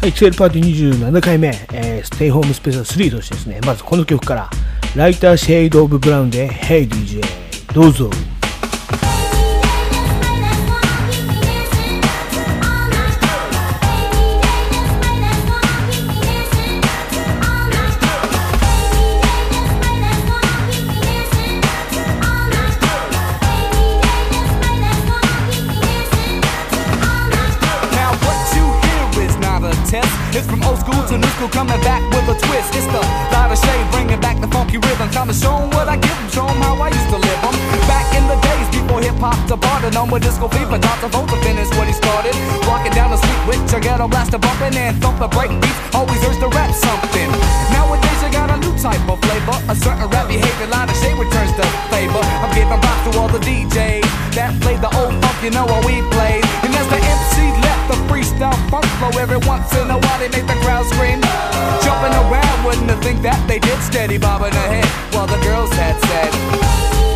はい、ツールパーティー27回目、えー、ステイホームスペシャル3としてですね、まずこの曲から、ライターシェイドオブブラウンで、Hey DJ、どうぞ。Ghetto blaster bumping and thumping break beats, always urge to rap something. Nowadays you got a new type of flavor, a certain rap behavior, line of shade returns the favor. I'm giving props to all the DJs that play the old funk, you know what we play. And as the MC left the freestyle funk flow every once in a while, they make the crowd scream. Jumping around, wouldn't have think that they did steady bobbing ahead while the girls had said.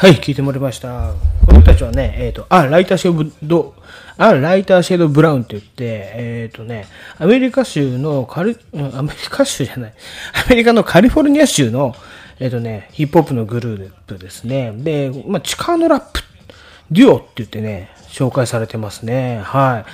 はい、聞いてもらいました。この人たちはね、えっ、と、あ、ライターシェード、あ、ライターシェードブラウンって言って、えっ、とね、アメリカ州のカリ、アメリカ州じゃない、アメリカのカリフォルニア州の、えっ、とね、ヒップホップのグループですね。で、まあ、力のラップ、デュオって言ってね、紹介されてますね。は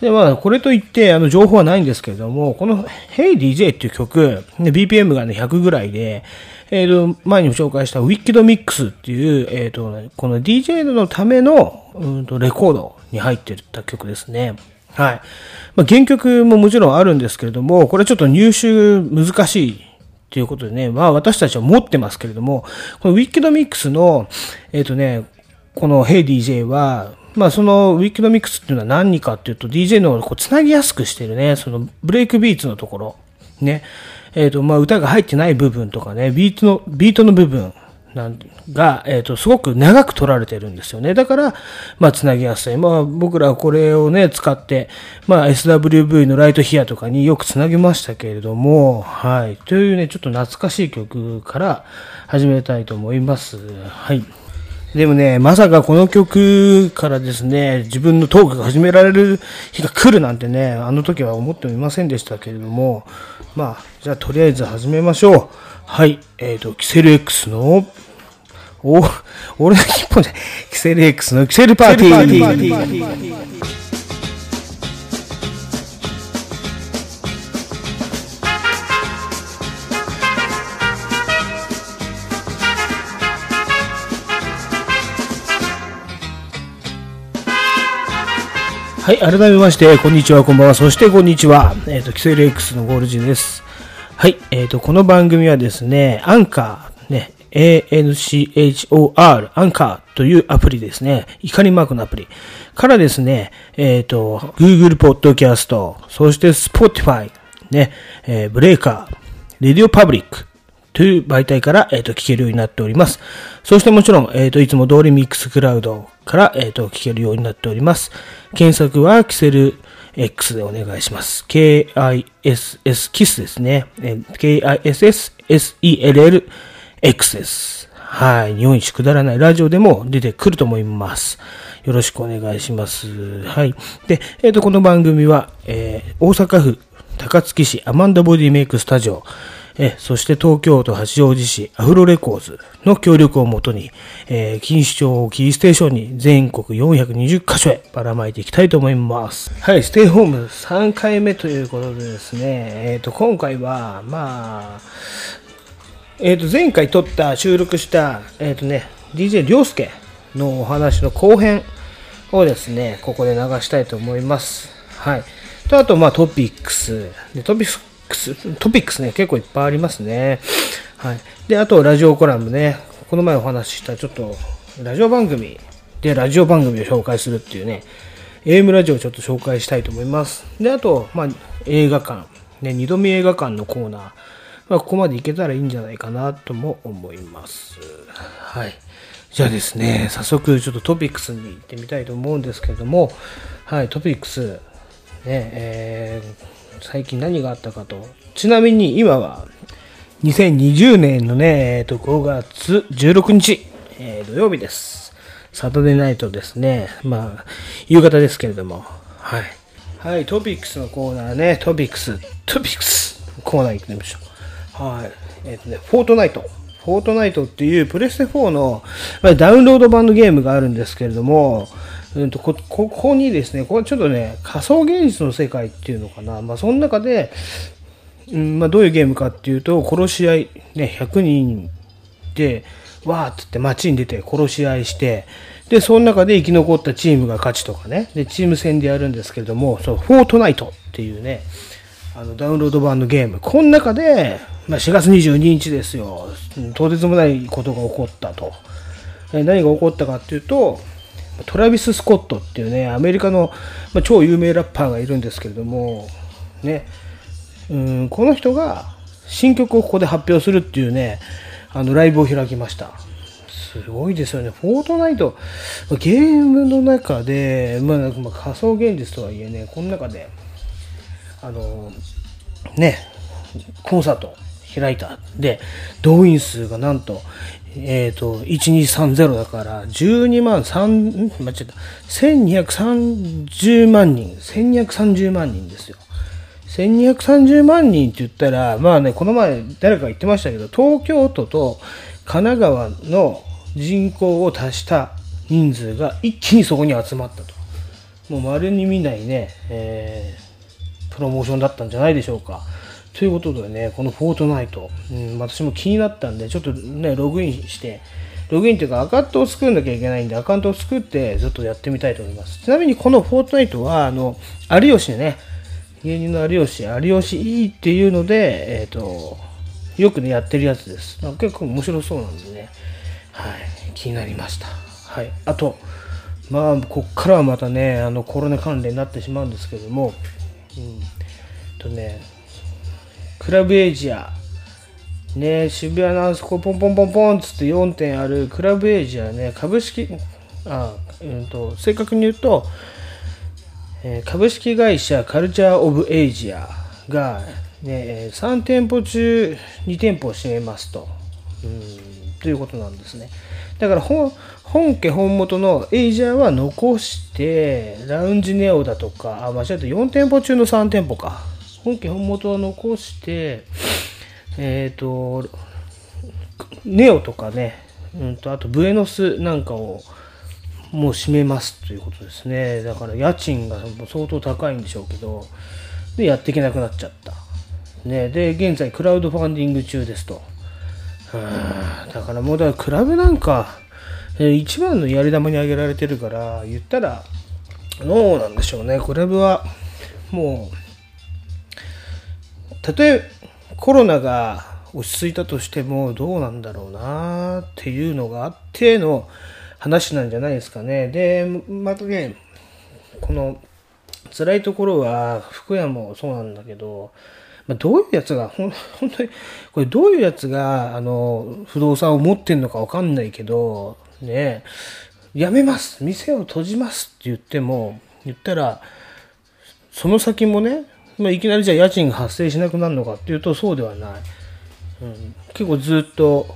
い。で、まあ、これといって、あの、情報はないんですけれども、この Hey DJ っていう曲、BPM がね、100ぐらいで、えっ、と、前にも紹介した Wicked Mix っていう、えっ、と、この DJ のための、うんと、レコードに入ってた曲ですね。はい。まあ、原曲ももちろんあるんですけれども、これちょっと入手難しいということでね、まあ私たちは持ってますけれども、この Wicked Mix の、えっ、とね、この Hey DJ は、まあその Wicked Mix っていうのは何かっていうと DJ のこうつなぎやすくしてるね、そのブレイクビーツのところ、ね、えっ、とまあ歌が入ってない部分とかね、ビートの、ビートの部分、なんが、えっ、と、すごく長く取られてるんですよね。だから、まあ、つなぎやすい。まあ、僕らはこれをね、使って、まあ、SWV のライトヒアとかによくつなぎましたけれども、はい。というね、ちょっと懐かしい曲から始めたいと思います。はい。でもね、まさかこの曲からですね、自分のトークが始められる日が来るなんてね、あの時は思ってもいませんでしたけれども、まあ、じゃあとりあえず始めましょう。はい。えっ、と、キセル X の、お、俺の日本じゃ、キセル X のキセルパーティー。はい、改めまして、こんにちは、こんばんは、そしてこんにちは。えっ、と、キセル X のゴールジンです。はい、えっ、と、この番組はですね、アンカー、ね、ANCHOR、アンカーというアプリですね、怒りマークのアプリからですね、えっ、と、Google Podcast、そして Spotify、ね、えーブレーカー、Radio Public、という媒体から、えっ、と、聞けるようになっております。そしてもちろん、えっ、と、いつも通りミックスクラウドから、えっ、と、聞けるようになっております。検索は、キセル X でお願いします。KISS KISS ですね。KISS、SELL、X です。はい。日本一くだらないラジオでも出てくると思います。よろしくお願いします。はい。で、えっ、と、この番組は、えー大阪府高槻市アマンダボディメイクスタジオ、え、そして東京都八王子市アフロレコーズの協力をもとに、えー、錦糸町をキーステーションに全国420カ所へばらまいていきたいと思います。はい、ステイホーム3回目ということでですね、えっ、と、今回は、まあ、えっ、と、前回撮った、収録した、えっ、とね、DJ りょうすけのお話の後編をですね、ここで流したいと思います。はい。と、あと、まあ、トピックス。で、トピックス、トピックス？ね、結構いっぱいありますね。はい。で、あと、ラジオコラムね。この前お話しした、ちょっと、ラジオ番組で、ラジオ番組を紹介するっていうね、AM ラジオをちょっと紹介したいと思います。で、あと、まあ、映画館。ね、二度見映画館のコーナー。まあ、ここまでいけたらいいんじゃないかなとも思います。はい。じゃあですね、早速ちょっとトピックスに行ってみたいと思うんですけれども、はい、トピックス。ねえー最近何があったかと。ちなみに今は、2020年のね、えーと、5月16日、えー土曜日です。 Saturday night ですね。まあ、夕方ですけれども。はい。はい、トピックスのコーナーね、トピックス、トピックスコーナー行ってみましょう。はい。えっ、とね、フォートナイト。フォートナイトっていうプレステ4の、ま、ダウンロード版のゲームがあるんですけれども、うんとこここにですね、これちょっとね、仮想現実の世界っていうのかな。まあ、その中で、うんまあ、どういうゲームかっていうと、殺し合い、ね、100人で、わーっつって街に出て殺し合いして、で、その中で生き残ったチームが勝ちとかね、で、チーム戦でやるんですけれども、そう、フォートナイトっていうね、あの、ダウンロード版のゲーム。この中で、まあ、4月22日ですよ、とてつもないことが起こったと。何が起こったかっていうと、トラビス・スコットっていうね、アメリカの、まあ、超有名ラッパーがいるんですけれども、ね、うん、この人が新曲をここで発表するっていうね、あの、ライブを開きました。すごいですよね。フォートナイト、ゲームの中で、まあ、まあ仮想現実とはいえね、この中で、あの、ね、コンサート開いた。で、動員数がなんと、えっ、と、1230だから、12万3、間違えた、1230万人、1230万人ですよ。1230万人って言ったら、まあね、この前誰か言ってましたけど、東京都と神奈川の人口を足した人数が一気にそこに集まったと。もう稀に見ないね、えープロモーションだったんじゃないでしょうか。ということでね、このフォートナイト、うん、私も気になったんで、ちょっとね、ログインして、ログインというかアカウントを作んなきゃいけないんで、アカウントを作ってずっとやってみたいと思います。ちなみにこのフォートナイトは、あの、有吉ね、芸人の有吉、有吉いいっていうので、えっ、と、よくね、やってるやつです。なんか結構面白そうなんでね、はい、気になりました。はい。あと、まあ、こっからはまたね、あの、コロナ関連になってしまうんですけども、うん、とね、クラブエイジア、ね、渋谷のあそこポンポンポンポンっつって4店あるクラブエイジアね、株式、あ、うんと、正確に言うと、えー株式会社カルチャー・オブ・エイジアが、ね、3店舗中2店舗を占めますと。うんということなんですね。だから本本家本元のエイジアは残して、ラウンジネオだとか、あ、間違えた、4店舗中の3店舗か。本家本元は残して、えっ、と、ネオとかね、うんと、あとブエノスなんかをもう閉めますということですね。だから家賃が相当高いんでしょうけど、で、やっていけなくなっちゃった。ね、で、現在クラウドファンディング中ですと。だからもうだからクラブなんか、一番のやり玉に挙げられてるから、言ったら、どうなんでしょうね。クラブは、もう、たとえコロナが落ち着いたとしても、どうなんだろうなっていうのがあっての話なんじゃないですかね。で、またね、この辛いところは、福屋もそうなんだけど、まあ、どういうやつが、本当に、これどういうやつが、あの、不動産を持ってんのかわかんないけど、ね、やめます店を閉じますって言っても、言ったら、その先もね、まあ、いきなりじゃあ家賃が発生しなくなるのかっていうとそうではない。うん、結構ずっと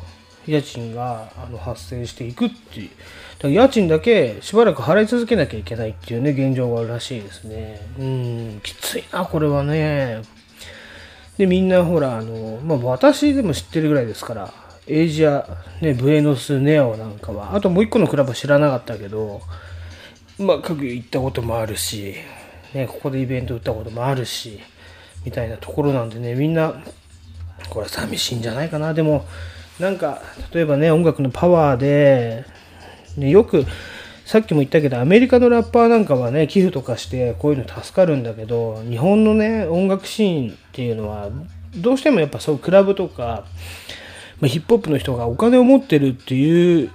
家賃があの発生していくっていう。だから家賃だけしばらく払い続けなきゃいけないっていうね、現状があるらしいですね。うん、きついな、これはね。で、みんなほら、あの、まあ、私でも知ってるぐらいですから、エイジア、ね、ブエノス、ネオなんかは、あともう一個のクラブは知らなかったけど、まあ、各行ったこともあるし、ね、ここでイベント打ったこともあるし、みたいなところなんでね、みんな、これ寂しいんじゃないかな。でも、なんか、例えばね、音楽のパワーで、ね、よく、さっきも言ったけど、アメリカのラッパーなんかはね、寄付とかして、こういうの助かるんだけど、日本のね、音楽シーンっていうのは、どうしてもやっぱそう、クラブとか、まあ、ヒップホップの人がお金を持ってるっていう、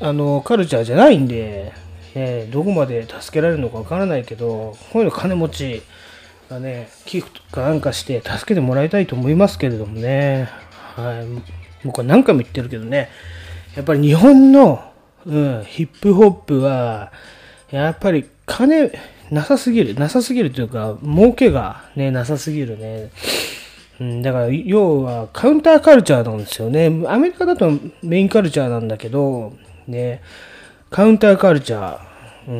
あの、カルチャーじゃないんで、ね、どこまで助けられるのかわからないけど、こういうの金持ちがね、寄付とかなんかして助けてもらいたいと思いますけれどもね、はい。僕は何回も言ってるけどね、やっぱり日本の、うん、ヒップホップは、やっぱり金、なさすぎる。なさすぎるというか、儲けがね、なさすぎるね。うん、だから、要は、カウンターカルチャーなんですよね。アメリカだとメインカルチャーなんだけど、ね、カウンターカルチャー、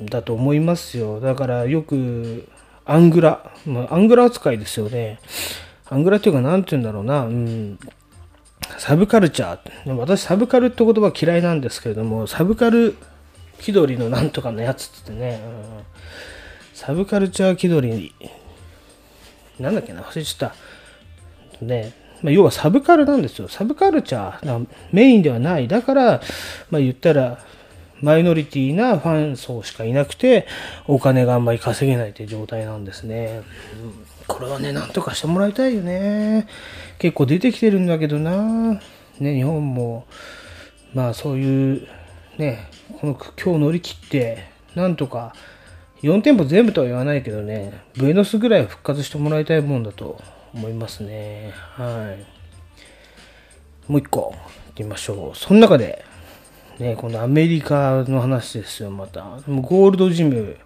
うん、だと思いますよ。だから、よく、アングラ、まあ、アングラ扱いですよね。アングラっていうか、なんて言うんだろうな、うん、サブカルチャー。私、サブカルって言葉嫌いなんですけれども、サブカル気取りのなんとかのやつってね、うん、サブカルチャー気取り、なんだっけな、忘れちゃった。ね、まあ、要はサブカルなんですよ。サブカルチャー、メインではない。だから、まあ、言ったら、マイノリティなファン層しかいなくて、お金があんまり稼げないという状態なんですね。これはね、なんとかしてもらいたいよね。結構出てきてるんだけどな。ね、日本も、まあそういう、ね、この今日乗り切って、なんとか、4店舗全部とは言わないけどね、ブエノスぐらい復活してもらいたいもんだと思いますね。はい。もう一個、行ってみましょう。その中で、ね、このアメリカの話ですよ、また。ゴールドジム、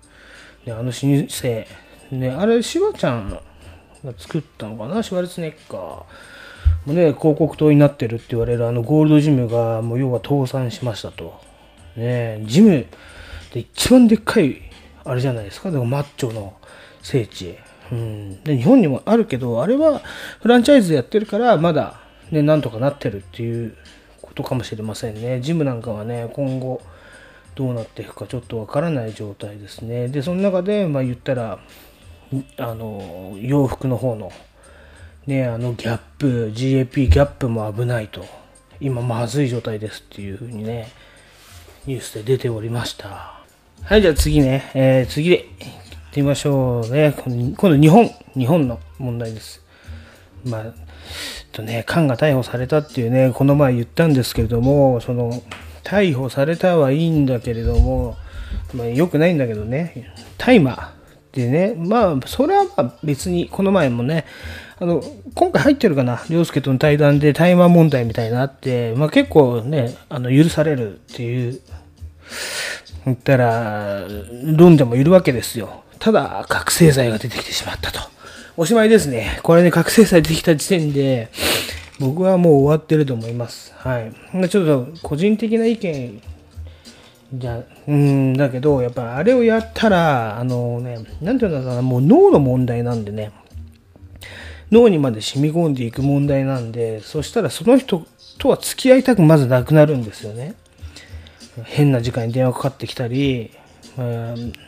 ね、あの老舗、ね、あれ、シワちゃんが作ったのかな、シュワルツネッカー。もね、広告塔になってるって言われるあのゴールドジムが、もう要は倒産しましたと。ね、ジムで一番でっかい、あれじゃないですか、でもマッチョの聖地。うん、で日本にもあるけど、あれはフランチャイズでやってるから、まだ、ね、なんとかなってるっていうことかもしれませんね。ジムなんかはね、今後どうなっていくかちょっとわからない状態ですね。で、その中で、まあ言ったら、あの、洋服の方の、ね、あのギャップ、GAP ギャップも危ないと、今まずい状態ですっていうふうにね、ニュースで出ておりました。はい、じゃあ次ね、えー、次で行ってみましょうね。今度日本、日本の問題です。まあ、とね、菅が逮捕されたっていうね、この前言ったんですけれども、その、逮捕されたはいいんだけれども、まあ、良くないんだけどね、大麻、でね、まあ、それはまあ別に、この前もね、あの、今回入ってるかな、凌介との対談で大麻問題みたいなあって、まあ結構ね、あの、許されるっていう、言ったら、論者もいるわけですよ。ただ、覚醒剤が出てきてしまったと。おしまいですね。これね、覚醒剤出てきた時点で、僕はもう終わってると思います。はい。ちょっと個人的な意見じゃうん、だけど、やっぱあれをやったら、あのね、なんていうんだろうな、もう脳の問題なんでね、脳にまで染み込んでいく問題なんで、そしたらその人とは付き合いたくまずなくなるんですよね。変な時間に電話かかってきたり、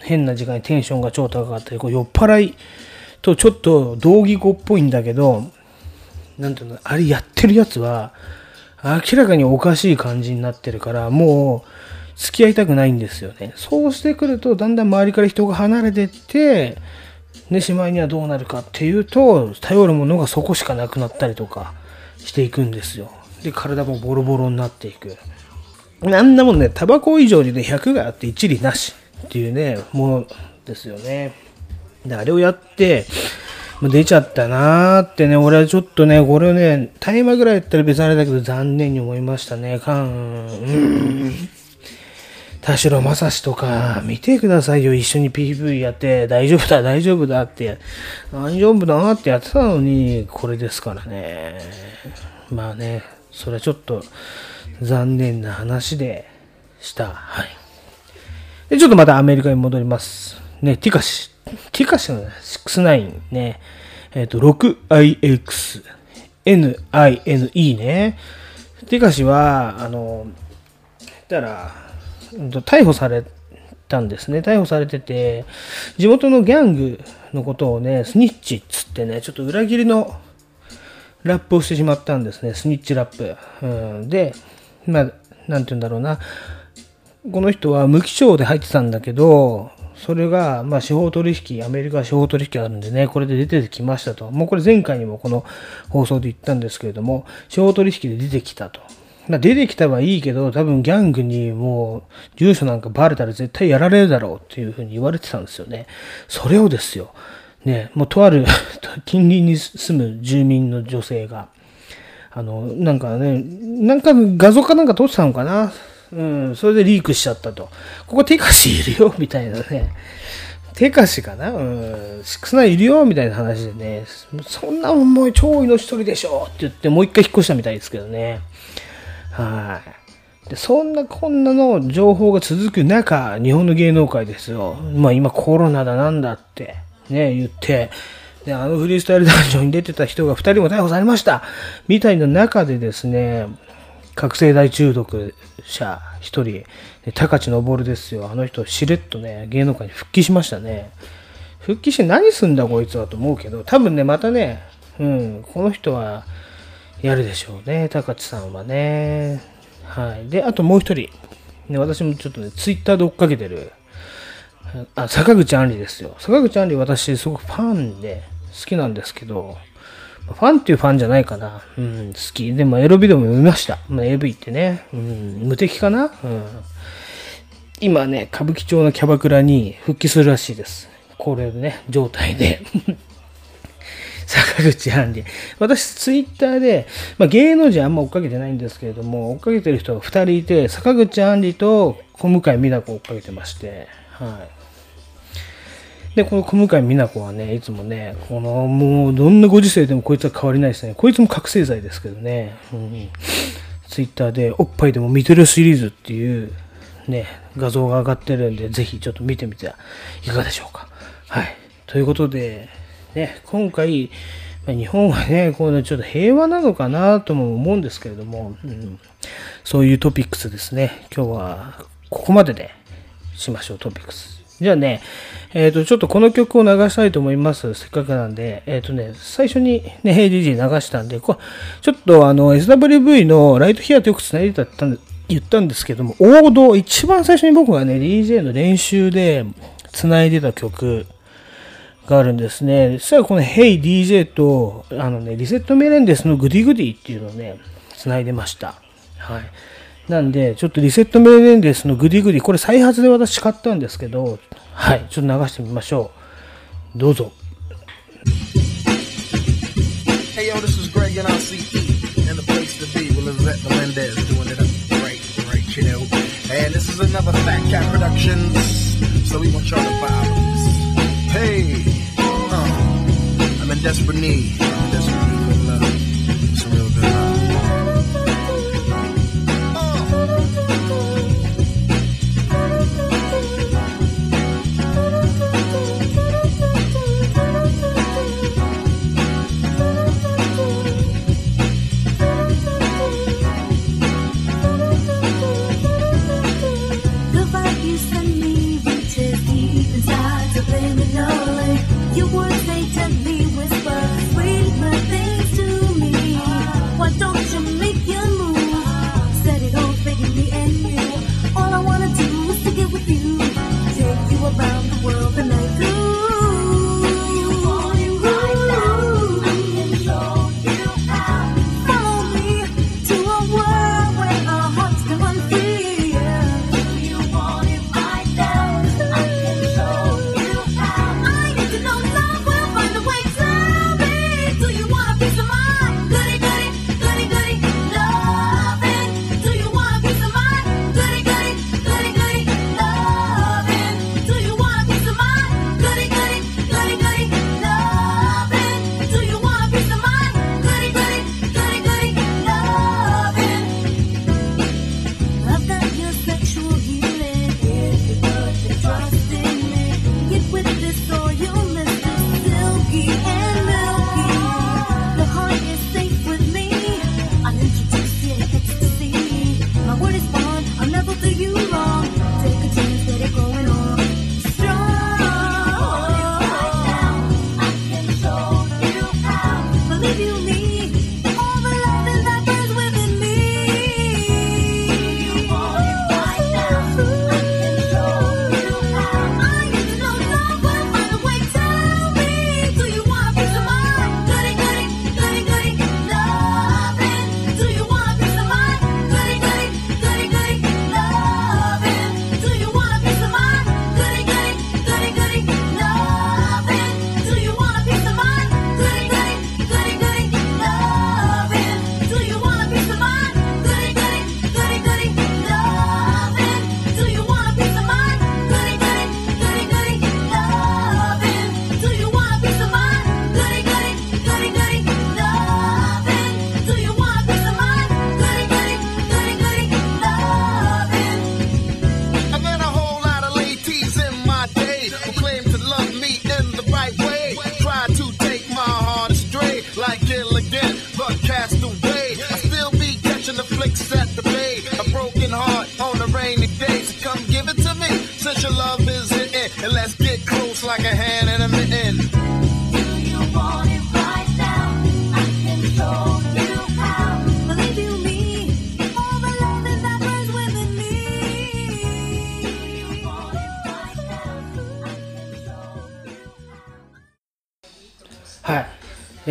変な時間にテンションが超高かったり、こう酔っ払いとちょっと同義語っぽいんだけど、なんていうの、あれやってるやつは、明らかにおかしい感じになってるから、もう、付き合いたくないんですよね。そうしてくると、だんだん周りから人が離れてって、ね、しまいにはどうなるかっていうと、頼るものがそこしかなくなったりとかしていくんですよ。で、体もボロボロになっていく。あんなもんね、タバコ以上にね、100があって一理なしっていうね、ものですよね。で、あれをやって、出ちゃったなーってね、俺はちょっとね、これをね、大麻ぐらいやったら別にあれだけど残念に思いましたね。かん、うん田代正史とか、見てくださいよ。一緒に PV やって、大丈夫だ、大丈夫だって、大丈夫だなってやってたのに、これですからね。まあね、それはちょっと残念な話でした。はい。で、ちょっとまたアメリカに戻ります。ね、ティカシ。テカシの69ね、えっ、ー、と、6IX、NINE ね。テカシは、あの、言ったら、逮捕されたんですね。逮捕されてて、地元のギャングのことをね、スニッチっつってね、ちょっと裏切りのラップをしてしまったんですね。スニッチラップ。うん、で、まあ、なんて言うんだろうな。この人は無期懲で入ってたんだけど、それが、まあ、司法取引、アメリカ司法取引があるんでね、これで出てきましたと。もうこれ前回にもこの放送で言ったんですけれども、司法取引で出てきたと。まあ、出てきたはいいけど、多分ギャングにもう、住所なんかバレたら絶対やられるだろうっていうふうに言われてたんですよね。それをですよ。ね、もうとある 近隣に住む住民の女性が、あの、なんかね、なんか画像かなんか撮ってたのかな？うん、それでリークしちゃったと。ここテカシいるよみたいなね。手貸しかな？うん、少ないいるよみたいな話でね、そんなもんもう超命取りでしょって言ってもう一回引っ越したみたいですけどね。はい。で、そんなこんなの情報が続く中、日本の芸能界ですよ。まあ今コロナだなんだってね、言って、で、あのフリースタイルダンジョンに出てた人が2人も逮捕されましたみたいな中でですね、覚醒剤中毒者1人、高知昇ですよ。あの人、しれっとね、芸能界に復帰しましたね。復帰して何すんだこいつはと思うけど、多分ね、またね、うん、この人はやるでしょうね、高知さんはね。はい。で、あともう一人、ね、私もちょっとね、ツイッターで追っかけてる、あ、坂口杏里ですよ。坂口杏里私すごくファンで好きなんですけど、ファンっていうファンじゃないかな。うん、好き。でもエロビデオも読みました。まあ、AV ってね、うん、無敵かなうん。今ね、歌舞伎町のキャバクラに復帰するらしいです。これね、状態で。坂口杏里。私、ツイッターで、まあ、芸能人あんま追っかけてないんですけれども、追っかけてる人が2人いて、坂口杏里と小向井美奈子追っかけてまして、はい。で、この小向井美奈子はね、いつもね、この、もう、どんなご時世でもこいつは変わりないですね。こいつも覚醒剤ですけどね。うん、ツイッターで、おっぱいでも見てるシリーズっていう、ね、画像が上がってるんで、ぜひちょっと見てみてはいかがでしょうか。はい。ということで、ね、今回、日本はね、こういうのちょっと平和なのかなとも思うんですけれども、うん、そういうトピックスですね。今日はここまででしましょう、トピックス。じゃあね、えっ、ー、と、ちょっとこの曲を流したいと思います。せっかくなんで。えっ、ー、とね、最初にね、ヘイ DJ 流したんで、こちょっとあの、SWV のライトヒアとよく繋いでた言ったんですけども、王道、一番最初に僕がね、DJ の練習で繋いでた曲があるんですね。実はこの Hey DJ と、あのね、リセットメレンデスのグディグディっていうのをね、繋いでました。はい。なんで、ちょっとリセットメレンデスのグディグディ、これ再発で私買ったんですけど、はい、ちょっと流してみましょう。どうぞ。Hey yo, this is Greg and RCE, and the place to be with Lizette Melendez doing it up right, right, chill. And this is another Fat Cat Productions, so we want y'all to vibe this. Hey, uh, I'm in desperate need, I'm in desperate you will say to me.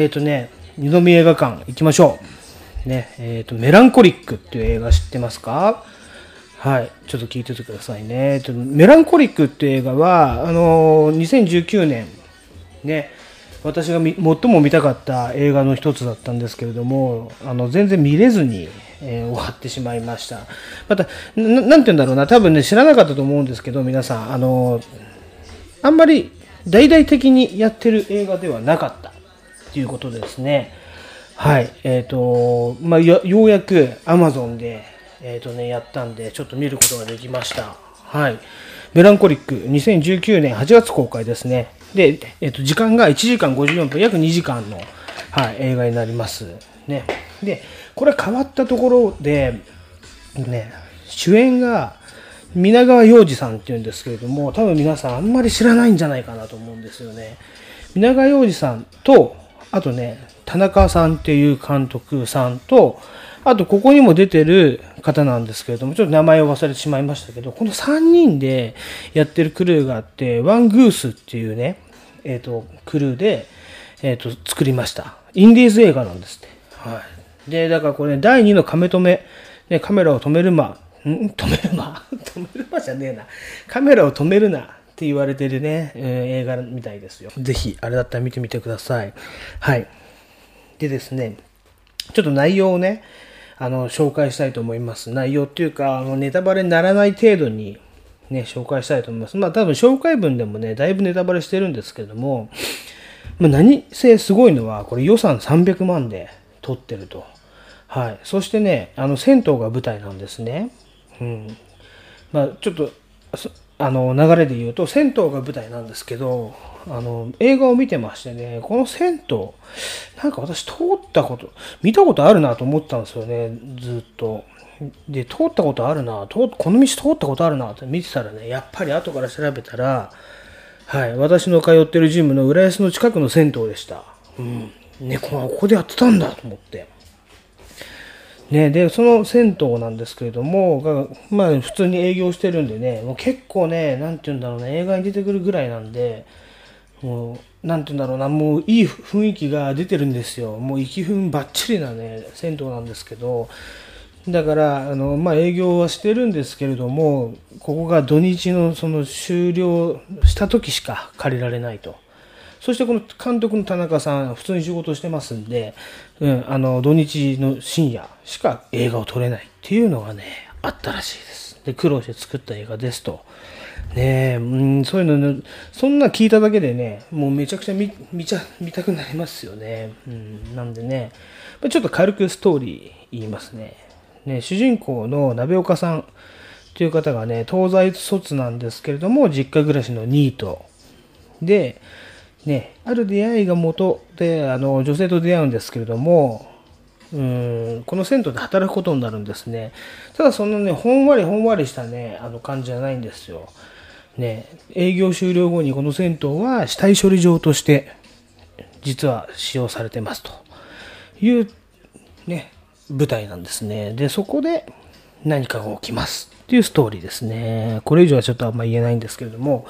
えっ、とね、二宮映画館行きましょう。ね、えっ、と、メランコリックっていう映画知ってますか？はい。ちょっと聞いててくださいね。えっとメランコリックっていう映画は、あのー2019年、ね、私が最も見たかった映画の一つだったんですけれども、あの、全然見れずに、えー終わってしまいました。また、ななんて言うんだろうな、多分ね、知らなかったと思うんですけど、皆さん、あのーあんまり大々的にやってる映画ではなかったっていうことですね。はい。えっ、と、まあ、よようやく Amazon で、えっ、とね、やったんで、ちょっと見ることができました。はい。メランコリック、2019年8月公開ですね。で、えっ、と、時間が1時間54分、約2時間の、はい、映画になります。ね。で、これ変わったところで、ね、主演が皆川洋二さんっていうんですけれども、多分皆さんあんまり知らないんじゃないかなと思うんですよね。皆川洋二さんと、あとね、田中さんっていう監督さんと、あとここにも出てる方なんですけれども、ちょっと名前を忘れてしまいましたけど、この3人でやってるクルーがあって、ワングースっていうね、えっ、と、クルーで、えっ、と、作りました。インディーズ映画なんですって。はい。で、だからこれ、ね、第2のカメ止め、ね、カメラを止める間、ん？止める間？止める間じゃねえな。カメラを止めるなって言われてるね、えー映画みたいですよ。ぜひ、あれだったら見てみてください。はい。でですね、ちょっと内容をね、あの、紹介したいと思います。内容っていうか、あの、ネタバレにならない程度に、ね、紹介したいと思います。まあ、多分紹介文でもね、だいぶネタバレしてるんですけども、まあ、何せすごいのは、これ予算300万で撮ってると。はい。そしてね、あの、銭湯が舞台なんですね。うん。まあ、ちょっと、あの、流れで言うと、銭湯が舞台なんですけど、あの、映画を見てましてね、この銭湯、なんか私通ったこと、見たことあるなと思ったんですよね、ずっと。で、通ったことあるな、通この道通ったことあるなって見てたらね、やっぱり後から調べたら、はい、私の通ってるジムの浦安の近くの銭湯でした。うん。ね、こここでやってたんだと思って。ね、で、その銭湯なんですけれども、がまあ普通に営業してるんでね、もう結構ね、なんて言うんだろうね、映画に出てくるぐらいなんで、もう、なんて言うんだろうな、もういい雰囲気が出てるんですよ。もう息憤ばっちりなね、銭湯なんですけど、だから、あの、まあ、営業はしてるんですけれども、ここが土日のその終了した時しか借りられないと。そしてこの監督の田中さん、普通に仕事してますんで、うん、あの、土日の深夜しか映画を撮れないっていうのがね、あったらしいです。で、苦労して作った映画ですと。ねえ、うん、そういうのね、そんな聞いただけでね、もうめちゃくちゃ見見ちゃ見たくなりますよね。うん、なんでね、ちょっと軽くストーリー言いますね。ね、主人公の鍋岡さんという方がね、東西卒なんですけれども、実家暮らしのニート。で、ね、ある出会いが元で、あの、女性と出会うんですけれども、うん、この銭湯で働くことになるんですね。ただそのね、ほんわりほんわりしたね、あの感じじゃないんですよ。ね、営業終了後にこの銭湯は死体処理場として、実は使用されてますという、ね、舞台なんですね。で、そこで何かが起きますっていうストーリーですね。これ以上はちょっとあんま言えないんですけれども、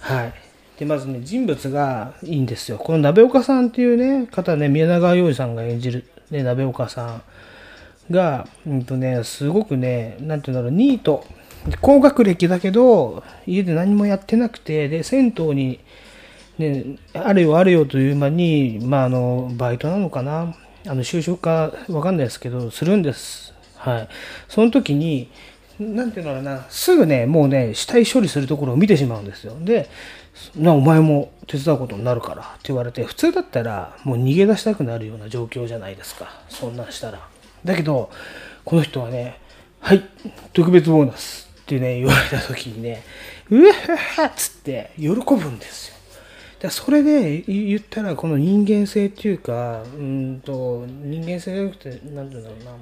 はい。で、まずね、人物がいいんですよ。この鍋岡さんっていうね、方ね、宮川洋二さんが演じる、ね、鍋岡さんが、うんとね、すごくね、なんていうんだろう、ニート。高学歴だけど、家で何もやってなくて、で、銭湯に、ね、あれよあれよという間に、まあ、あの、バイトなのかなあの、就職かわかんないですけど、するんです。はい。その時に、なんていうのかな、すぐね、もうね、死体処理するところを見てしまうんですよ。で、な、お前も手伝うことになるからって言われて、普通だったらもう逃げ出したくなるような状況じゃないですか。そんなんしたら。だけど、この人はね、はい、特別ボーナスってね、言われた時にね、うわっつって喜ぶんですよ。だからそれで言ったら、この人間性っていうか、うんと、人間性じゃなくて、なんていうんだろうな、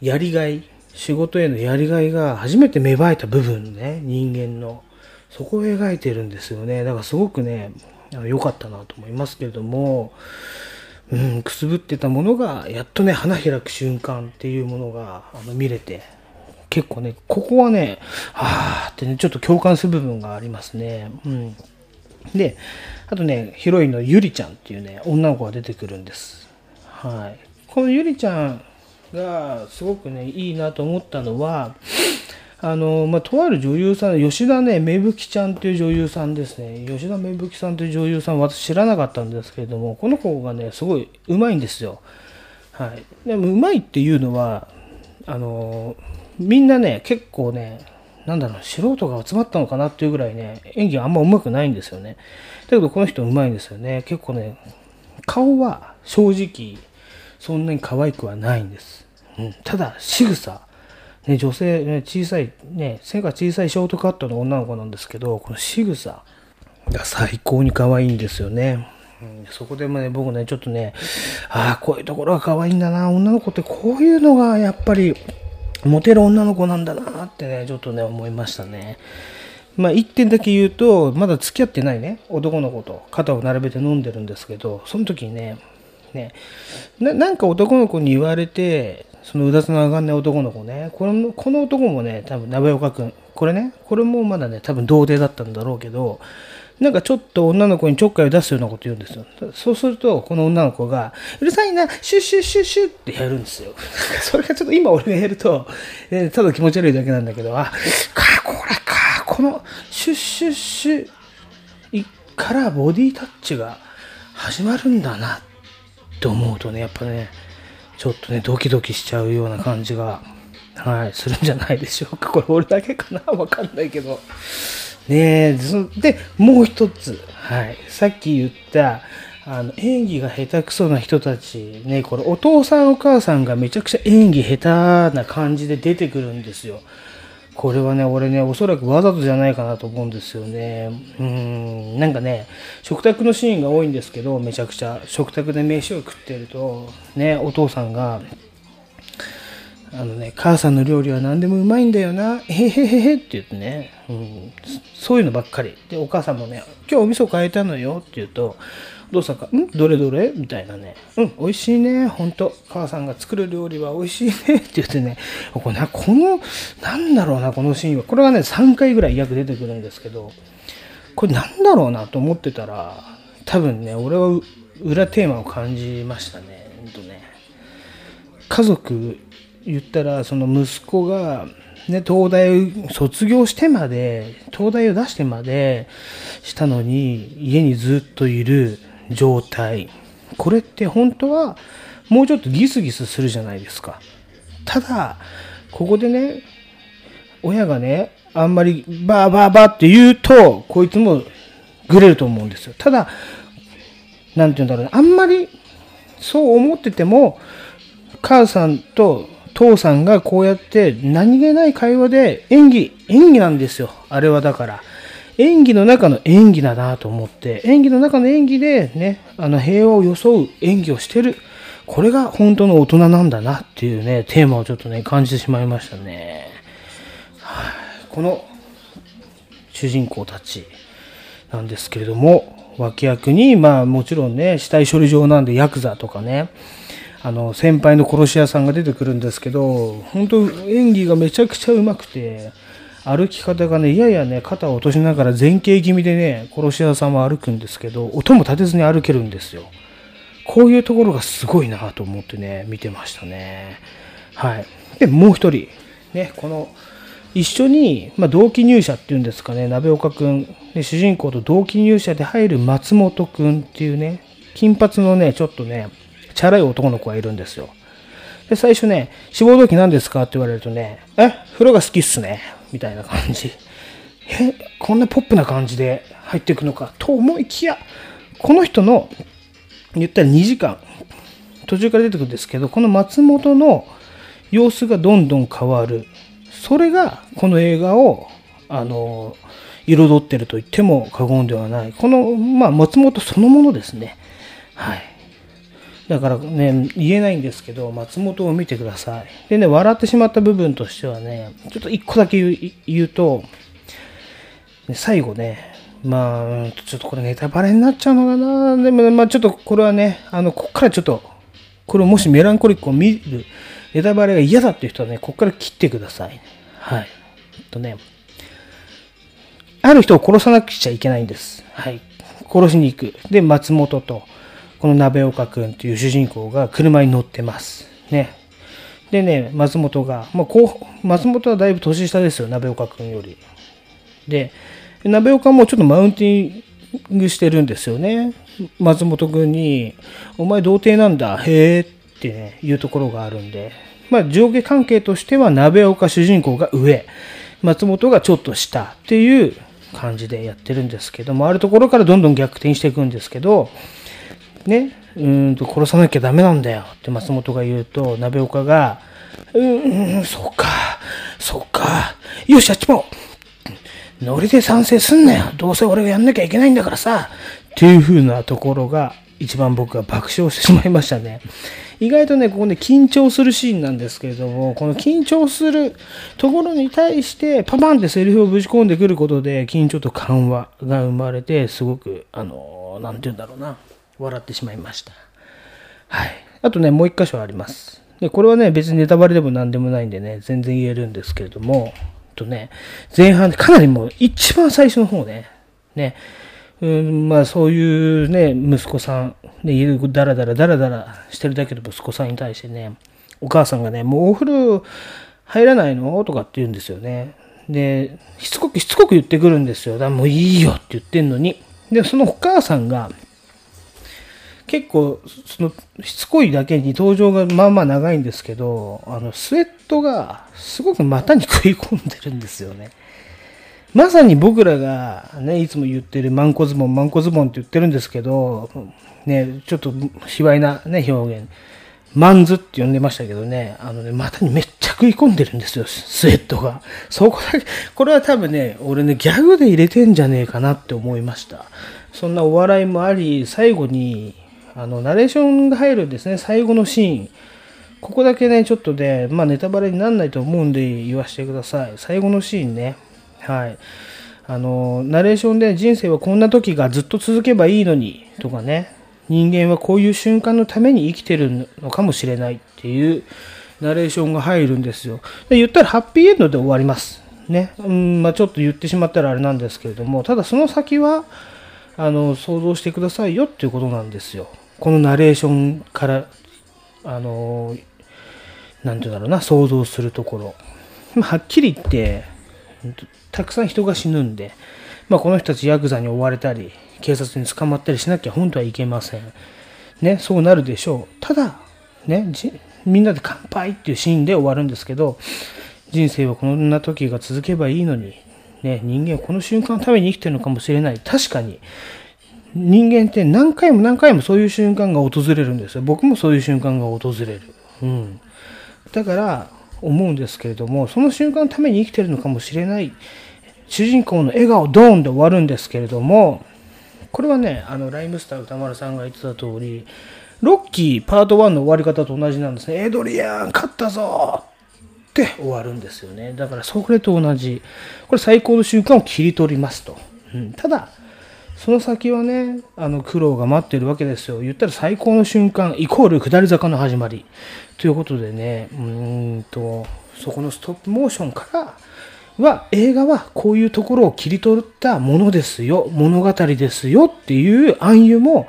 やりがい、仕事へのやりがいが初めて芽生えた部分ね、人間の。そこを描いてるんですよね。だからすごくね、良かったなと思いますけれども、うん、くすぶってたものが、やっとね、花開く瞬間っていうものがあの見れて、結構ね、ここはね、あーってね、ちょっと共感する部分がありますね。うん。で、あとね、ヒロインのゆりちゃんっていうね、女の子が出てくるんです。はい。このゆりちゃんがすごくね、いいなと思ったのは、あの、まあ、とある女優さん、吉田ね、芽吹ちゃんという女優さんですね。吉田芽吹さんという女優さん、私知らなかったんですけれども、この子がね、すごい上手いんですよ。はい。でも、上手いっていうのは、あの、みんなね、結構ね、なんだろう、素人が集まったのかなっていうぐらいね、演技あんま上手くないんですよね。だけど、この人上手いんですよね。結構ね、顔は正直、そんなに可愛くはないんです。うん、ただ、仕草、ね、女性、ね、小さい、ね、背が小さいショートカットの女の子なんですけど、この仕草が最高に可愛いんですよね。うん、そこでもね、僕ね、ちょっとね、ああ、こういうところが可愛いんだな、女の子ってこういうのがやっぱり、モテる女の子なんだなってね、ちょっとね、思いましたね。まあ、一点だけ言うと、まだ付き合ってないね、男の子と肩を並べて飲んでるんですけど、その時にね、ね、なんか男の子に言われて、そのうだつの上がんない男の子ね、このこの男もね、多分鍋岡くん、これね、これもまだね、多分童貞だったんだろうけど、なんかちょっと女の子にちょっかいを出すようなこと言うんですよ。そうすると、この女の子が、うるさいな、シュッシュッシュッシュッってやるんですよ。それがちょっと今俺がやると、ねただ気持ち悪いだけなんだけど、あ、か、これか、この、シュッシュッシュからボディタッチが始まるんだなって思うとね、やっぱね、ちょっとね、ドキドキしちゃうような感じが、はい、するんじゃないでしょうか。これ俺だけかなわかんないけど。ねえ、で、もう一つ、はい、さっき言った、あの、演技が下手くそな人たち、ね、これお父さんお母さんがめちゃくちゃ演技下手な感じで出てくるんですよ。これはね、俺ね、おそらくわざとじゃないかなと思うんですよね。うん、なんかね、食卓のシーンが多いんですけど、めちゃくちゃ、食卓で飯を食ってると、ね、お父さんが、あのね、母さんの料理は何でもうまいんだよな、へへへへって言ってね、うん、そういうのばっかり。で、お母さんもね、今日お味噌変えたのよって言うと、お父さんが、ん？どれどれ？みたいなね、うん、美味しいね、ほんと。母さんが作る料理は美味しいね。って言ってね、これなこの、なんだろうな、このシーンは。これがね、3回ぐらい約出てくるんですけど、これなんだろうなと思ってたら、多分ね、俺は裏テーマを感じましたね。ほんとね。家族言ったらその息子が、ね、東大を卒業してまで東大を出してまでしたのに家にずっといる。状態これって本当はもうちょっとギスギスするじゃないですかただここでね親がねあんまりバーバーバーって言うとこいつもグレると思うんですよただなんて言うんだろうねあんまりそう思ってても母さんと父さんがこうやって何気ない会話で演技、演技なんですよ。あれはだから。演技の中の演技だなと思って、演技の中の演技でね、あの平和を装う演技をしてる。これが本当の大人なんだなっていうね、テーマをちょっとね、感じてしまいましたね。はいこの主人公たちなんですけれども、脇役に、まあもちろんね、死体処理場なんでヤクザとかね、あの、先輩の殺し屋さんが出てくるんですけど、本当演技がめちゃくちゃ上手くて、歩き方がね、ややね、肩を落としながら前傾気味でね、殺し屋さんは歩くんですけど、音も立てずに歩けるんですよ。こういうところがすごいなと思ってね、見てましたね。はい。で、もう一人、ね、この、一緒に、まあ、同期入社っていうんですかね、鍋岡くん、ね、主人公と同期入社で入る松本くんっていうね、金髪のね、ちょっとね、チャラい男の子がいるんですよ。で、最初ね、志望動機何ですか？って言われるとね、え、風呂が好きっすね。みたいな感じ。え、こんなポップな感じで入っていくのかと思いきや、この人の、言ったら2時間、途中から出てくるんですけど、この松本の様子がどんどん変わる。それが、この映画を、あの、彩ってると言っても過言ではない。この、まあ、松本そのものですね。はい。だからね、言えないんですけど、松本を見てください。でね、笑ってしまった部分としてはね、ちょっと一個だけ言うと、で最後ね、まあ、ちょっとこれネタバレになっちゃうのかな。でも、まあちょっとこれはね、あの、こっからちょっと、これもしメランコリックを見る、ネタバレが嫌だっていう人はね、こっから切ってください。はい。えっとね、ある人を殺さなくちゃいけないんです。はい。殺しに行く。で、松本と、この鍋岡くんという主人公が車に乗ってます。ね。でね、松本が、まあ、こう、松本はだいぶ年下ですよ、鍋岡くんより。で、鍋岡もちょっとマウンティングしてるんですよね。松本くんに、お前童貞なんだ、へーってね、いうところがあるんで、まあ上下関係としては鍋岡主人公が上、松本がちょっと下っていう感じでやってるんですけども、あるところからどんどん逆転していくんですけど、ね、うんと殺さなきゃダメなんだよって松本が言うと、鍋岡が、うーん、そっか、そっか、よし、あっちも、ノリで賛成すんなよ。どうせ俺がやんなきゃいけないんだからさ。っていう風なところが一番僕が爆笑してしまいましたね。意外とね、ここね、緊張するシーンなんですけれども、この緊張するところに対して、パパンってセリフをぶち込んでくることで、緊張と緩和が生まれて、すごく、あの、なんて言うんだろうな、笑ってしまいました。はい。あとね、もう一箇所あります。で、これはね、別にネタバレでも何でもないんでね、全然言えるんですけれども、とね、前半かなりもう一番最初の方ね、ね、うん、まあそういうね、息子さん、ね、だらだらだらだらしてるだけの息子さんに対してね、お母さんがね、もうお風呂入らないの？とかって言うんですよね。で、しつこくしつこく言ってくるんですよ。だもういいよって言ってんのに。で、そのお母さんが、結構、その、しつこいだけに登場がまあまあ長いんですけど、あの、スウェットがすごく股に食い込んでるんですよね。まさに僕らがね、いつも言ってるマンコズボン、マンコズボンって言ってるんですけど、ね、ちょっと卑猥なね、表現。マンズって呼んでましたけどね、あのね、股にめっちゃ食い込んでるんですよ、スウェットが。そこだけ、これは多分ね、俺ね、ギャグで入れてんじゃねえかなって思いました。そんなお笑いもあり、最後に、あの、ナレーションが入るんですね、最後のシーン。ここだけね、ちょっとで、まあネタバレにならないと思うんで言わせてください。最後のシーンね。はい。あの、ナレーションで人生はこんな時がずっと続けばいいのに、とかね。人間はこういう瞬間のために生きてるのかもしれないっていうナレーションが入るんですよ。で言ったらハッピーエンドで終わります。ね。うん、まあちょっと言ってしまったらあれなんですけれども、ただその先は、あの、想像してくださいよっていうことなんですよ。このナレーションから、あの、なんていうんだろうな、想像するところ。まあはっきり言って、たくさん人が死ぬんで、まあ、この人たちヤクザに追われたり、警察に捕まったりしなきゃ本当はいけません。ね、そうなるでしょう。ただ、ね、みんなで乾杯っていうシーンで終わるんですけど、人生はこんな時が続けばいいのに、ね、人間はこの瞬間のために生きてるのかもしれない。確かに、人間って何回も何回もそういう瞬間が訪れるんですよ。僕もそういう瞬間が訪れる。うん。だから、思うんですけれども、その瞬間のために生きてるのかもしれない。主人公の笑顔ドーンで終わるんですけれども、これはね、あの、ライムスター歌丸さんが言ってた通り、ロッキーパート1の終わり方と同じなんですね。エドリアン、勝ったぞって終わるんですよね。だから、それと同じ。これ最高の瞬間を切り取りますと。うん、ただ、その先はね、あの、苦労が待ってるわけですよ。言ったら最高の瞬間、イコール下り坂の始まり。ということでね、うんと、そこのストップモーションからは、映画はこういうところを切り取ったものですよ、物語ですよっていう暗喩も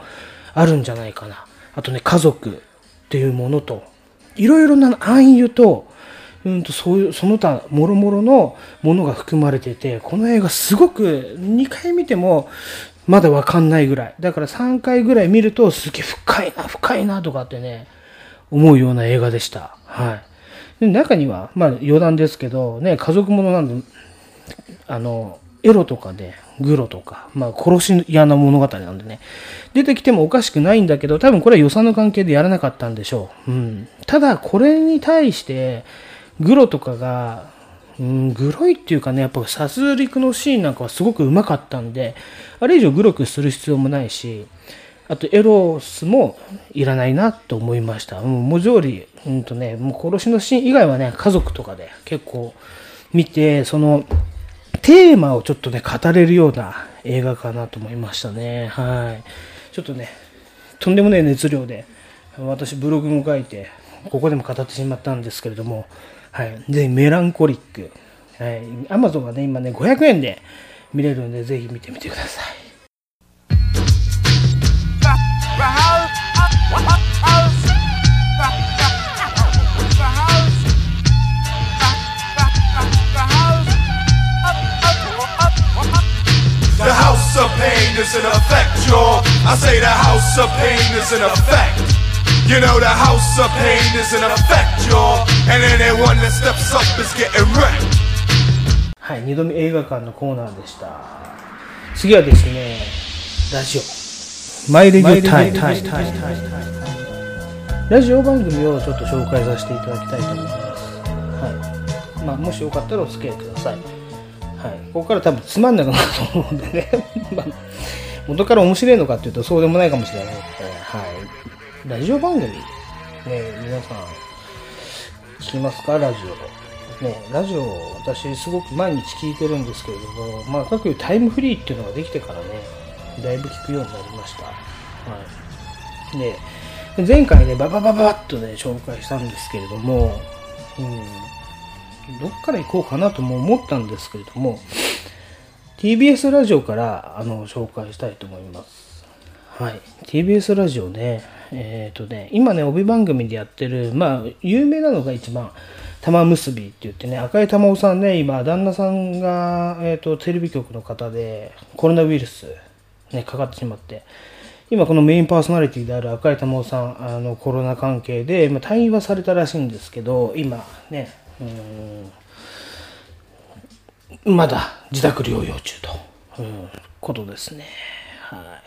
あるんじゃないかな。あとね、家族っていうものと、いろいろな暗喩と、うんとそういうその他もろもろのものが含まれててこの映画すごく2回見てもまだわかんないぐらい。だから3回ぐらい見るとすげえ深いな深いなとかってね思うような映画でした。はい。で中にはまあ余談ですけどね家族ものなんであのエロとかでグロとか、まあ、殺し屋な物語なんでね出てきてもおかしくないんだけど多分これは予算の関係でやらなかったんでしょう、うん、ただこれに対してグロとかが、うん、グロいっていうかね、やっぱ殺戮のシーンなんかはすごくうまかったんで、あれ以上グロくする必要もないし、あとエロスもいらないなと思いました。もう文字通り、うんとね、もう殺しのシーン以外はね、家族とかで結構見て、その、テーマをちょっとね、語れるような映画かなと思いましたね。はい。ちょっとね、とんでもない熱量で、私ブログも書いて、ここでも語ってしまったんですけれども、はい。ぜひメランコリック。はい。アマゾンがね、今ね、500円で見れるんで、ぜひ見てみてください。The house of pain is in effect, y'all. I say the house of pain is in effect. You know the house of pain is in effect, y'all. And anyone that steps up is getting wrecked. はい、二度目映画館のコーナーでした。次はですね、ラジオ。マイレディオタイム。ラジオ番組をちょっと紹介させていただきたいと思います。はい。まあ、もしよかったらお付き合いください。はい。ここから多分つまんなくなると思うんでね。まあ、元から面白いのかっていうとそうでもないかもしれないので、はい。ラジオ番組、ね、皆さん、聞きますか？ラジオ。ね、ラジオ私すごく毎日聞いてるんですけれども、まあ、各タイムフリーっていうのができてからね、だいぶ聞くようになりました。はい。で、前回ね、ババババッとね、紹介したんですけれども、うん、どっから行こうかなとも思ったんですけれども、TBS ラジオからあの紹介したいと思います。はい。TBS ラジオね、えっ、とね、今ね、帯番組でやってる、まあ、有名なのが一番、玉結びって言ってね、赤井玉緒さんね、今、旦那さんが、えっ、と、テレビ局の方で、コロナウイルス、ね、かかってしまって、今、このメインパーソナリティである赤井玉緒さん、あの、コロナ関係で、まあ、退院はされたらしいんですけど、今、ね、うん、まだ自宅療養中と、うん、ことですね。はい。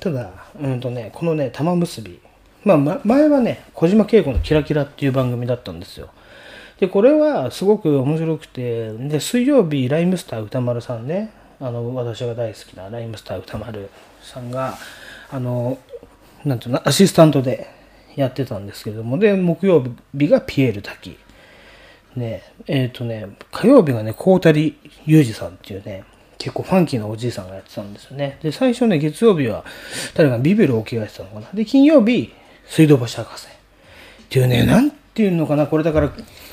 ただ、うんとね、このね、玉結び、まあ、前はね、小島慶子のキラキラっていう番組だったんですよ。で、これはすごく面白くて、で、水曜日、ライムスター歌丸さんね、あの、私が大好きなライムスター歌丸さんが、あの、なんていうの、アシスタントでやってたんですけども、で、木曜日がピエール滝。ね、えっ、とね、火曜日がね、コータリユージさんっていうね、結構ファンキーなおじいさんがやってたんですよね。で、最初ね、月曜日は、誰かビベルを着替えてたのかな。で、金曜日、水道橋博士。っていうね、なんていうのかな、これだから、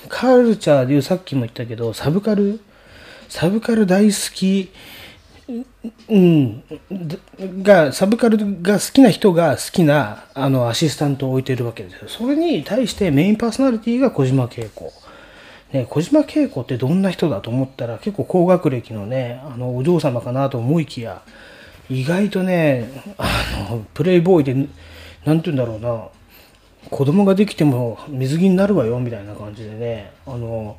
カルチャーでいう、さっきも言ったけど、サブカル、サブカル大好き、うん、が、サブカルが好きな人が好きな、あの、アシスタントを置いてるわけですよ。それに対してメインパーソナリティが小島慶子。ね、小島慶子ってどんな人だと思ったら結構高学歴のね、あの、お嬢様かなと思いきや、意外とね、あの、プレイボーイで、なんて言うんだろうな、子供ができても水着になるわよ、みたいな感じでね、あの、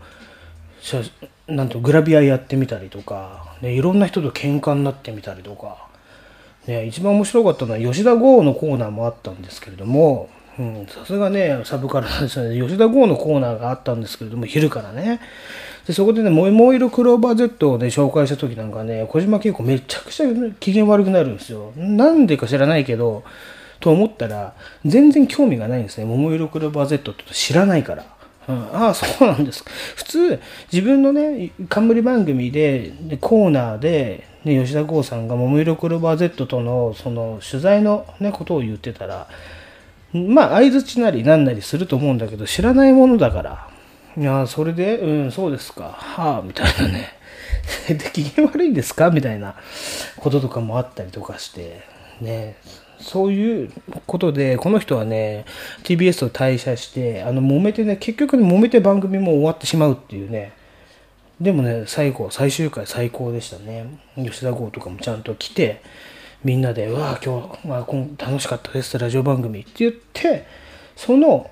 なんとグラビアやってみたりとか、ね、いろんな人と喧嘩になってみたりとか、ね、一番面白かったのは吉田剛のコーナーもあったんですけれども、さすがね、サブカルなんですよね。吉田剛のコーナーがあったんですけれども、昼からね。で、そこでね、ももいろクローバー Z をね、紹介した時なんかね、小島慶子めちゃくちゃ機嫌悪くなるんですよ。なんでか知らないけど、と思ったら、全然興味がないんですね。桃色クローバー Z って知らないから。うん、ああ、そうなんです。普通、自分のね、冠番組で、でコーナーで、ね、吉田剛さんが桃色クローバー Z との、その、取材のね、ことを言ってたら、まあ、相づちなりなんなりすると思うんだけど、知らないものだから、いや、それで、うん、そうですか、はあ、みたいなね。で、機嫌悪いんですか？みたいなこととかもあったりとかして、ね、そういうことで、この人はね、TBS を退社して、あの、揉めてね、結局ね、揉めて番組も終わってしまうっていうね、でもね、最後、最終回最高でしたね。吉田剛とかもちゃんと来て、みんなで、わあ、今日、まあ、楽しかったです、ラジオ番組って言って、その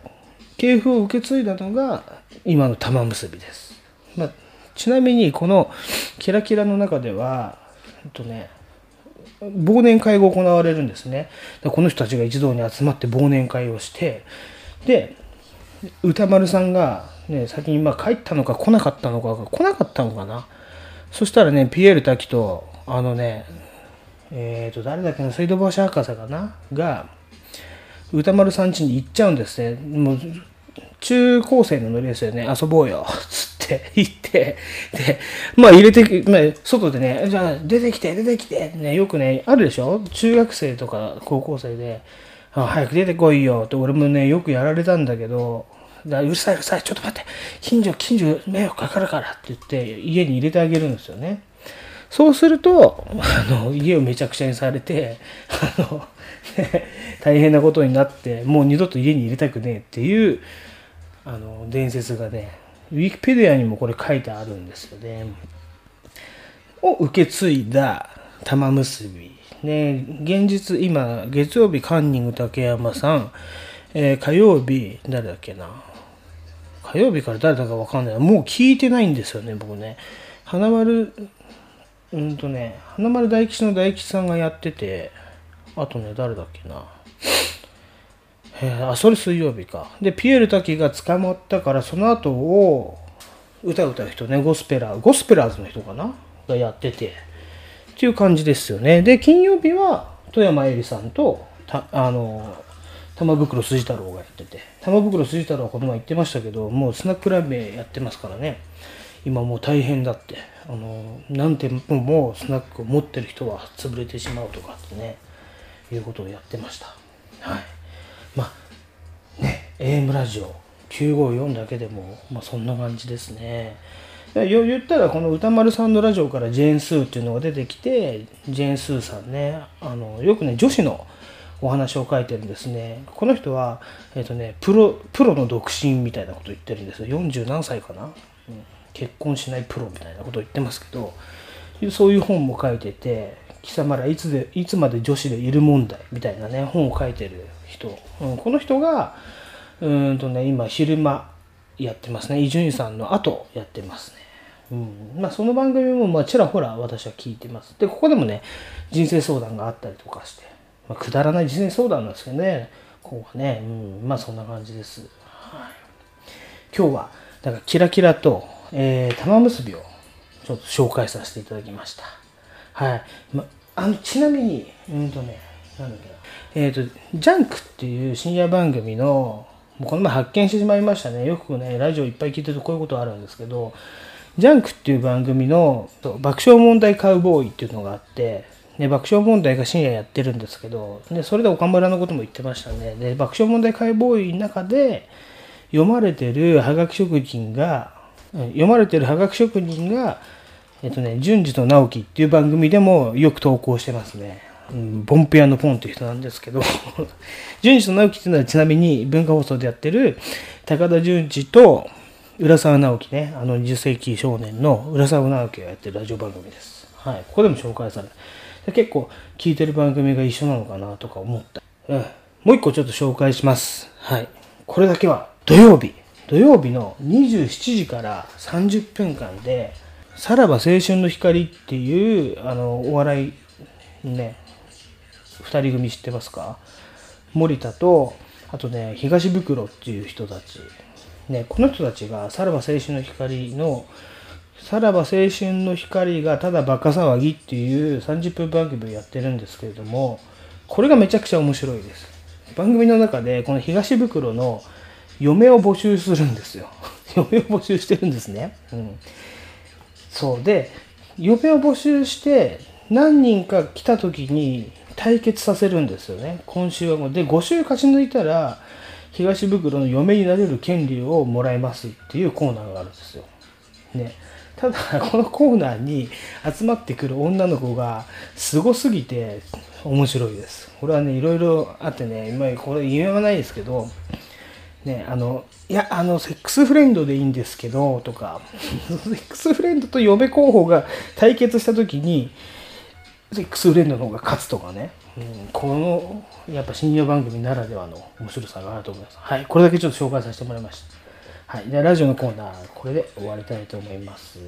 系譜を受け継いだのが、今の玉結びです。まあ、ちなみに、このキラキラの中では、えっとね、忘年会が行われるんですね。この人たちが一堂に集まって忘年会をして、で、歌丸さんが、ね、先にまあ帰ったのか来なかったのか、来なかったのかな。そしたらね、ピエール滝と、あのね、えっ、と、誰だっけな、水道橋博士かな？が、歌丸さん家に行っちゃうんですね。もう、中高生のノリですよね。遊ぼうよ。つって。って言って、で、まあ入れて、まあ、外でね、じゃあ出てきて、出てきて、ね、よくね、あるでしょ？中学生とか高校生で、あ早く出てこいよって俺もね、よくやられたんだけど、だうるさいうるさい、ちょっと待って、近所、近所迷惑かかるからって言って、家に入れてあげるんですよね。そうすると、あの、家をめちゃくちゃにされて、あの、大変なことになって、もう二度と家に入れたくねえっていう、あの、伝説がね、ウィキペディアにもこれ書いてあるんですよね。を受け継いだ玉結び。ね、現実今、月曜日カンニング竹山さん、えー火曜日、誰だっけな。火曜日から誰だかわかんない。もう聞いてないんですよね、僕ね。花丸、うんとね、花丸大吉の大吉さんがやってて、あとね、誰だっけな。えあ、それ水曜日か。で、ピエール滝が捕まったから、その後を歌う歌う人ね、ゴスペラー、ゴスペラーズの人かな？がやってて、っていう感じですよね。で、金曜日は富山えりさんと、たあの、玉袋筋太郎がやってて、玉袋筋太郎はこの前言ってましたけど、もうスナックラーメンやってますからね。今もう大変だって。あの、何店舗もスナックを持ってる人は潰れてしまうとかってね、いうことをやってました。はい。まあ、ね、AM ラジオ954だけでも、まあ、そんな感じですね。でよ言ったらこの歌丸さんのラジオからジェーン・スーっていうのが出てきてジェーン・スーさんねあのよくね女子のお話を書いてるんですねこの人は、えっとね、プロプロの独身みたいなこと言ってるんですよ40何歳かな、結婚しないプロみたいなことを言ってますけどそういう本も書いてて貴様らいつでいつまで女子でいる問題みたいなね本を書いてる人、うん、この人がうーんとね今昼間やってますね。伊集院さんの後やってますね。うん。まあ、その番組もまあちらほら私は聞いてます。でここでもね人生相談があったりとかして、まあ、くだらない人生相談なんですけどね。ここはね、うん、まあそんな感じです、はい、今日はだからキラキラと、えー、玉結びをちょっと紹介させていただきました。はい、まあのちなみにうんとねなんだっけな。えっ、とジャンクっていう深夜番組のもうこの前発見してしまいましたね。よくねラジオいっぱい聞いてるとこういうことあるんですけどジャンクっていう番組の爆笑問題カウボーイっていうのがあって、ね、爆笑問題が深夜やってるんですけど、でそれで岡村のことも言ってましたね。で、爆笑問題カウボーイの中で読まれてるハガキ職人が、読まれてるハガキ職人が、えっとね、順次と直樹っていう番組でもよく投稿してますね。うん、ボンペアのポンっていう人なんですけど、順次と直樹っていうのはちなみに文化放送でやってる高田純次と浦沢直樹ね、あの20世紀少年の浦沢直樹がやってるラジオ番組です。はい、ここでも紹介される。結構聞いてる番組が一緒なのかなとか思った。うん。もう一個ちょっと紹介します。はい。これだけは土曜日。土曜日の27時から30分間で、さらば青春の光っていう、あの、お笑い、ね、二人組知ってますか？森田とあとね東袋っていう人たち。ねこの人たちがさらば青春の光のさらば青春の光がただバカ騒ぎっていう30分番組をやってるんですけれどもこれがめちゃくちゃ面白いです。番組の中でこの東袋の嫁を募集するんですよ。嫁を募集してるんですね。うん。そうで嫁を募集して何人か来た時に対決させるんですよね。今週はもう。で5週勝ち抜いたら東袋の嫁になれる権利をもらえますっていうコーナーがあるんですよ、ね、ただ このコーナーに集まってくる女の子がすごすぎて面白いです。これはねいろいろあってね今これ言わないですけどね、あの、いや、あの、セックスフレンドでいいんですけど、とか、セックスフレンドと嫁候補が対決したときに、セックスフレンドの方が勝つとかね、うん、この、やっぱ深夜番組ならではの面白さがあると思います。はい、これだけちょっと紹介させてもらいました。はい、ではラジオのコーナー、これで終わりたいと思います。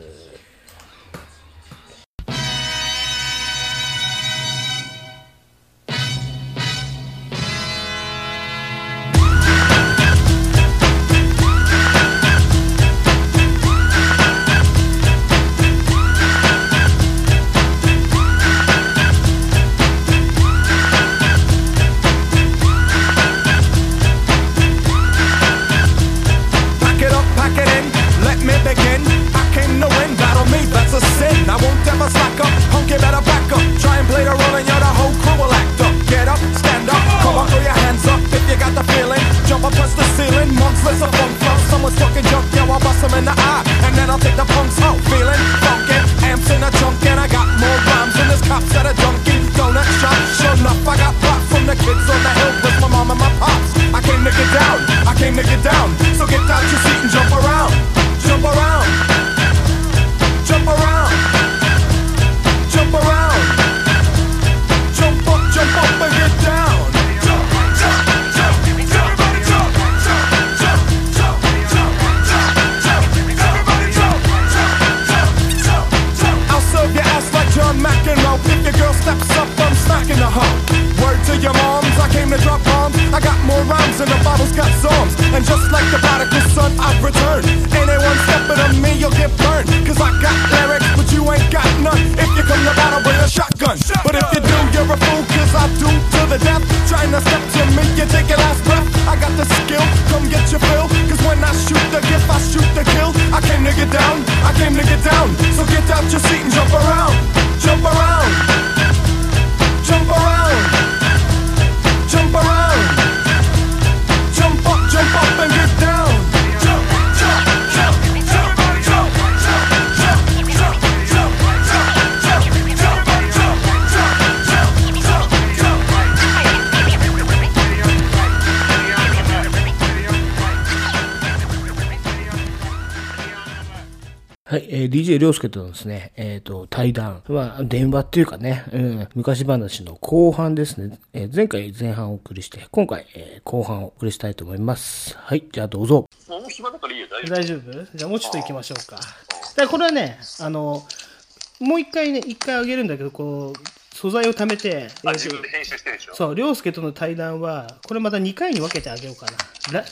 はい、えー DJ りょうすけとのですね、えっ、と、対談は、電話っていうかね、うん、昔話の後半ですね。えー前回前半をお送りして、今回、えー後半をお送りしたいと思います。はい、じゃあどうぞ。もう暇だからいいよ、大丈夫。大丈夫？じゃあもうちょっと行きましょうか。だこれはね、あの、もう一回ね、一回あげるんだけど、こう、素材を貯めて、あ、えー自分で編集してるでしょ？そう、りょうすけとの対談は、これまた2回に分けてあげようかな。ら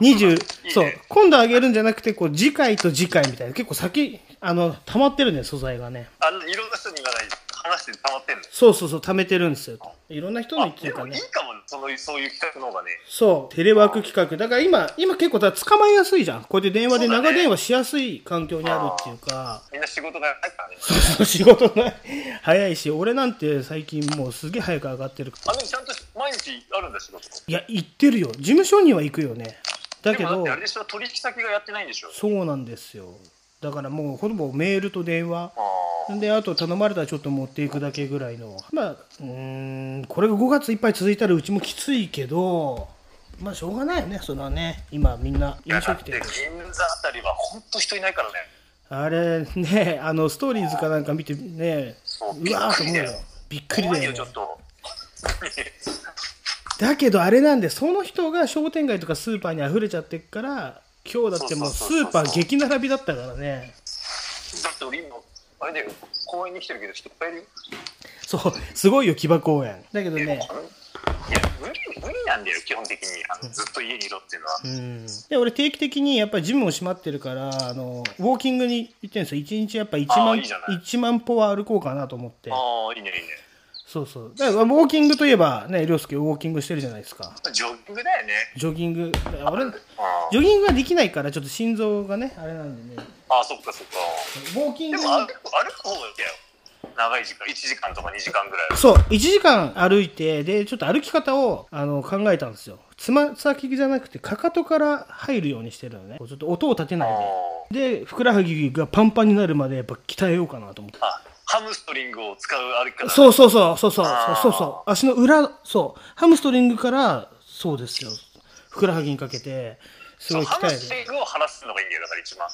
20、そう、今度あげるんじゃなくて、こう、次回と次回みたいな、結構先、あの、溜まってるね、素材がね。あの、いろんな人に言わない話して溜まってんの。そうそうそう、溜めてるんですよ。いろんな人の言ってでるからね。もいいかも、そのそういう企画の方がね。そう、テレワーク企画。だから今、今結構だ捕まえやすいじゃん。こうやって電話で長電話しやすい環境にあるっていうか。みんな仕事がないからね。そ う仕事が早いし、俺なんて最近もうすげえ早く上がってるかあ、ら。でもちゃんと毎日あるんだ、仕事。いや、行ってるよ。事務所には行くよね。だけどあれでしょ、取引先がやってないんでしょ。そうなんですよ。だからもうほぼメールと電話。あで、あと頼まれたらちょっと持っていくだけぐらいの。まあ、うーん、これが5月いっぱい続いたらうちもきついけど、まあしょうがないよね、それはね。今みんな飲食店銀座あたりは本当人いないからね。あれね、あのストーリーズかなんか見てね、そううわーと思うよ。びっくりだよ、よねちょっと。だけどあれなんで、その人が商店街とかスーパーに溢れちゃってっから、今日だってもうスーパー激並びだったからね。だって俺今、あれだよ、公園に来てるけど人いっぱいいるよ。そう、すごいよ、木場公園。だけどね、いや、無理、無理なんだよ、基本的に。あのずっと家にいろっていうのは。うん。で、俺定期的にやっぱりジムも閉まってるから、あの、ウォーキングに行ってるんですよ。1日やっぱ1あー万、いい1万歩は歩こうかなと思って。ああ、いいね、いいね。そうそう。だからウォーキングといえば、ね、りょうすけウォーキングしてるじゃないですか。ジョギングだよね。ジョギング。俺、あジョギングができないから、ちょっと心臓がね、あれなんでね。あ、そっかそっか。ウォーキングでも歩く歩く方がいいんだよ。長い時間、1時間とか2時間ぐらい。そう、1時間歩いて、で、ちょっと歩き方をあの考えたんですよ。つま先じゃなくて、かかとから入るようにしてるのね。ちょっと音を立てないで。で、ふくらはぎがパンパンになるまでやっぱ鍛えようかなと思って。あ、ハムストリングを使う歩き方。そうそうそう、そうそう、そうそう。足の裏、そう、ハムストリングから、そうですよ。ふくらはぎにかけて、すそうハごい鍛える。ムストリングを晴らすのがいいんだよ、だから一番。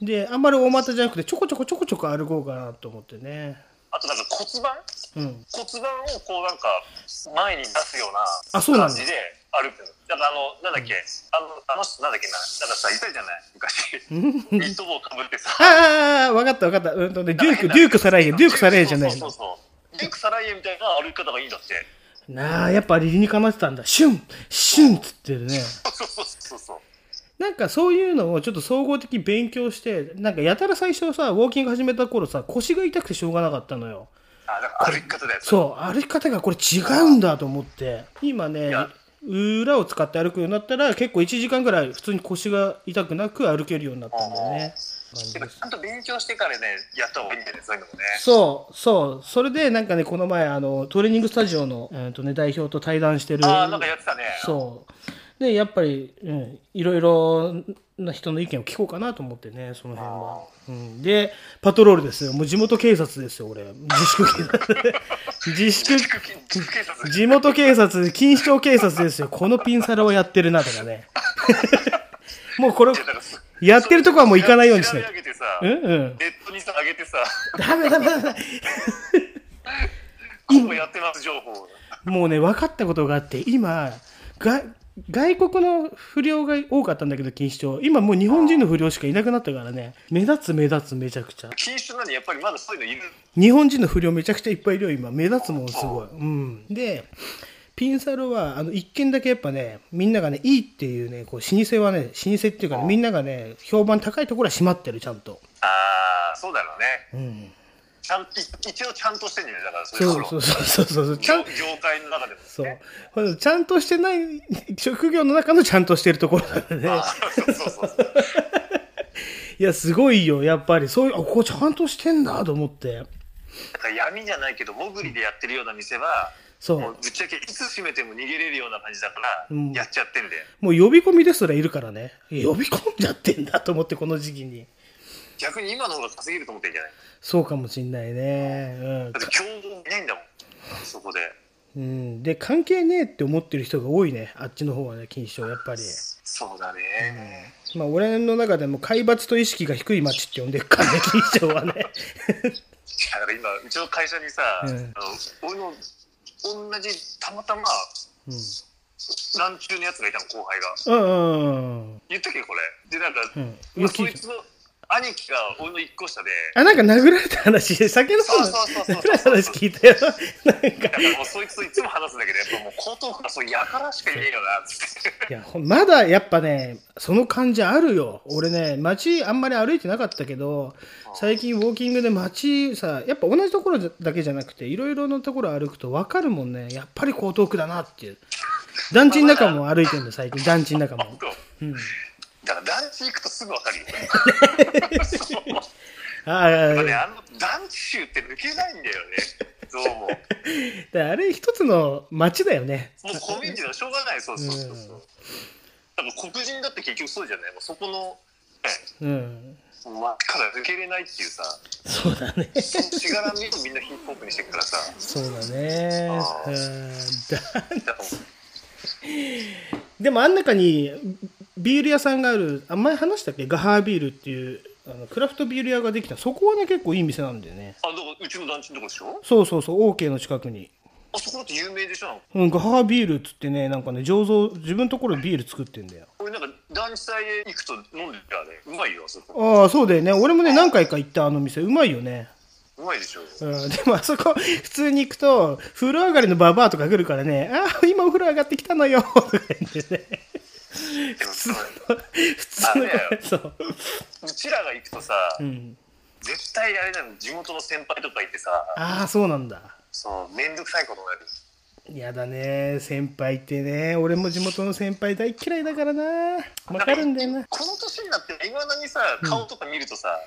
で、あんまり大股じゃなくて、ちょこちょこちょこちょこ歩こうかなと思ってね。あとなんか骨盤うん。骨盤をこうなんか前に出すような感じで歩くの。だからあの、なんだっけ、あの、あの人なんだっけな、なんかさ、いたじゃない？昔。ニット帽かぶってさ。ああ、わかったわかった。うんとね、デューク、デュークサライエ、デュークサライエじゃないのそうそう。デュークサライエみたいな歩き方がいいんだって。なあ、やっぱ理にかなってたんだ。シュンシュンっつってるね。そうそうそうそうそう。なんかそういうのをちょっと総合的に勉強して、なんかやたら最初さ、ウォーキング始めた頃さ、腰が痛くてしょうがなかったのよ。あ、だから歩き方だよ。そう、歩き方がこれ違うんだと思って。今ねや、裏を使って歩くようになったら、結構1時間ぐらい普通に腰が痛くなく歩けるようになったんだよね。ちゃんと勉強してからね、やった方がいいんだよね、そういうのもね。そう、そう。それでなんかね、この前、あの、トレーニングスタジオの、えーとね、代表と対談してる。ああ、なんかやってたね。そう。で、やっぱり、うん、いろいろな人の意見を聞こうかなと思ってね、その辺は。うん、で、パトロールですよ。もう地元警察ですよ、俺。自粛警察。自粛。地元警察、錦糸町警察ですよ。このピンサロをやってるなとかね。もうこれ、やってるとこはもう行かないようにしない調べ上げてさ、うんうん。ネットにさ、上げてさ、ダメダメダメ。ここやってます情報。もうね、分かったことがあって、今、が外国の不良が多かったんだけど、錦糸町。今もう日本人の不良しかいなくなったからね。目立つ目立つめちゃくちゃ。禁止なのにやっぱりまだそういうのいる。日本人の不良めちゃくちゃいっぱいいるよ、今。目立つもん、すごい。うん。で、ピンサロは、あの、一軒だけやっぱね、みんながね、いいっていうね、こう、老舗はね、老舗っていうかね、みんながね、評判高いところは閉まってる、ちゃんと。ああ、そうだろうね。うん。ちゃん一応ちゃんとしてんじゃない？だからそうそいうそうそうそう業業界の中でもそうね。これちゃんとしてない、職業の中のちゃんとしてるところなんでね。そうそうそうそう いや、すごいよ、やっぱり。そういう、あ、ここちゃんとしてんだと思って。だから闇じゃないけど潜りでやってるような店はそうもうぶっちゃけいつ閉めても逃げれるような感じだから、うんやっちゃってんだよもう呼び込みですらいるからね。呼び込んじゃってんだと思って、この時期に。逆に今の方が稼げると思ってんじゃない？そうかもしんないね。うんだって競合いないんだもんそこでうん。で、関係ねえって思ってる人が多いね。あっちの方はね、錦糸町、やっぱり。そうだね、まあ、俺の中でも海抜と意識が低い町って呼んでるからね、錦糸町はね。だから今、うちの会社にさ、うんあの俺の同じ、たまたま、うん。ラン中のやつがいたの、後輩が。うんうんうん。言ったっけ、これ。で、なんか、うんまあそいつの兄貴が俺の一個下で、あ、なんか殴られた話、酒のそうそうそうそう殴られた話聞いたよ。なんかだ。からもうそいつといつも話すんだけど、やっぱもう江東区はそうやからしかいねえよな、つって。いや、まだやっぱね、その感じあるよ。俺ね、街あんまり歩いてなかったけど、最近ウォーキングで街さ、やっぱ同じところだけじゃなくて、いろいろなところ歩くと分かるもんね。やっぱり江東区だなっていう。団地の中も歩いてんだ、最近。団地の中も。うん。だから団地行くとすぐわかるよ。あ あ、ね、だあの団地臭って抜けないんだよね。どうも。もあれ一つの街だよね。うコミュニティはしょうがない、そうそうそうそううん。黒人だって結局そうじゃない。もうそこの、うん。ね、真っから抜けれないっていうさ、そうだね。しがらみをみんなヒップホップにしてるからさ。そうだね。うんだでもあん中にビール屋さんがある、あ前話したっけ？ガハービールっていうあのクラフトビール屋ができた。そこはね結構いい店なんだよね。あ、だからうちの団地のとこでしょ？そうそうそう、OK の近くに。あそこだって有名でしょ？うん、ガハービールっつってね、なんかね、醸造、自分のところでビール作ってんだよ。俺なんか団地祭へ行くと飲んでたらね、うまいよ、あそこ。ああ、そうだよね。俺もね、何回か行ったあの店、うまいよね。うまいでしょ。うん、でもあそこ、普通に行くと、風呂上がりのババアとか来るからね、ああ、今お風呂上がってきたのよ、とか言ってね。でもさ普通の あれだよそう。うちらが行くとさ、うん。絶対あれだよ、地元の先輩とかいてさ、ああ、そうなんだ。そう、めんどくさいことになる。やだね、先輩ってね。俺も地元の先輩大嫌いだからな。わかるんだよな。この年になって、いまだにさ、顔とか見るとさ、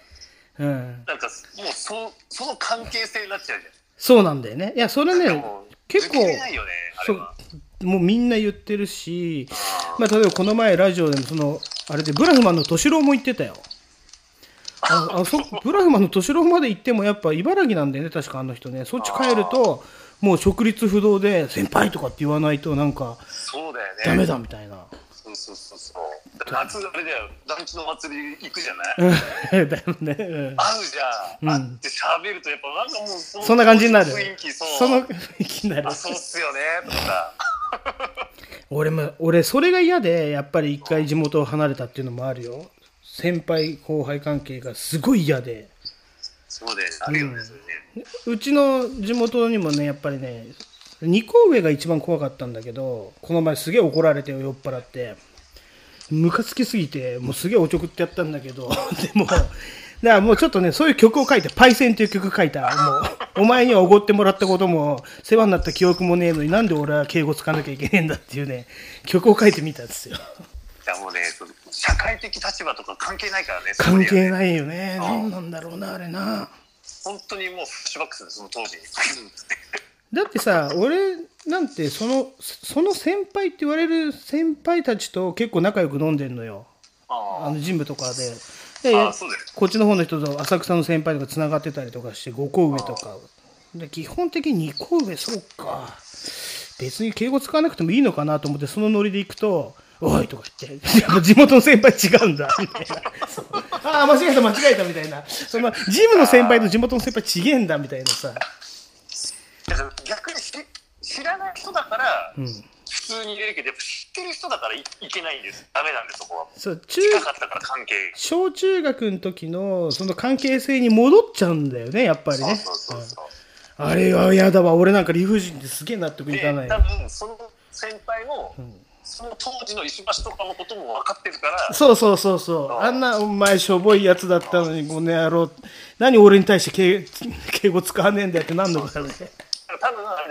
うん。なんかもうそその関係性になっちゃうじそうなんだよね。いや、それねも、結構ね、あそうれは。もうみんな言ってるし、まあ、例えばこの前ラジオでもそのあれでブラフマンの敏郎も言ってたよ。ああそブラフマンの敏郎まで行ってもやっぱ茨城なんだよね確かあの人ね。そっち帰るともう直立不動で先輩とかって言わないとなんかそうだよね。ダメだみたいな。そうそうそうそう。夏、あれだよ、団地の祭り行くじゃない？うん。だよね、うん。会うじゃん。うん。会って喋ると、やっぱなんかもうそ、そんな感じになる。雰囲気、そう。その雰囲気になる。あ、そうっすよね、とか。さ。俺も俺それが嫌でやっぱり一回地元を離れたっていうのもあるよ。先輩後輩関係がすごい嫌で。そうだよね、あるよね、それね。うちの地元にもね、やっぱりね、2個上が一番怖かったんだけど、この前すげえ怒られて酔っ払って、ムカつきすぎて、もうすげえおちょくってやったんだけど、でも、だからもうちょっとね、そういう曲を書いて、パイセンっていう曲書いた。もう、お前にはおごってもらったことも、世話になった記憶もねえのになんで俺は敬語つかなきゃいけねえんだっていうね、曲を書いてみたんですよ。いやもうね、社会的立場とか関係ないからね、関係い。ないよね。何なんだろうな、あれな。本当にもうフラッシュバックする、その当時に。だってさ、俺なんてその、その先輩って言われる先輩たちと結構仲良く飲んでんのよ。ああのジムとかで。でああそうだよこっちの方の人と浅草の先輩とかつながってたりとかして5個上とか。で基本的に2個上そうか。別に敬語使わなくてもいいのかなと思ってそのノリで行くと「おい!」とか言って。地元の先輩違うんだ。みたいなああ間違えた間違えたみたいな。そのジムの先輩と地元の先輩ちげえんだみたいなさ。だから逆に知知らない人だから、ん普通に入れるけど、やっぱ知ってる人だからいいけないんです。ダメなんです、そこは。そう中近かったから関係。小中学の時のその関係性に戻っちゃうんだよねやっぱりねそうそうそうそう。あれは嫌だわ俺なんか理不尽ですげえ納得いで、かない多分その先輩も、その当時の石橋とかのことも分かってるから、そうそうそうそう。あんなお前しょぼいやつだったのに、この野郎。何俺に対して敬 敬語使わねえんだよってなんのかね。多分あれ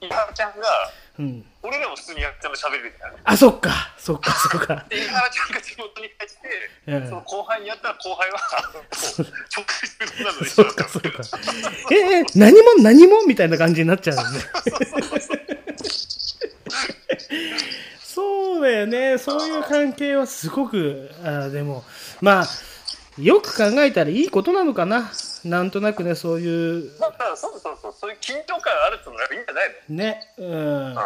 で、伊原ちゃんが、うん。俺らも普通にやっても喋るべきだよ。あ、そっか。そっか、そっか。で、伊原ちゃんが地元に帰って、うんその後輩にやったら後輩は、直接なのでしょそっか、そっか。え、え、何も何も？みたいな感じになっちゃうんで。そうだよね。そういう関係はすごく、あでも、まあ、よく考えたらいいことなのかな。なんとなくねそういう。そうそうそうそういう緊張感あるってのがいいんじゃないの？ねうん。う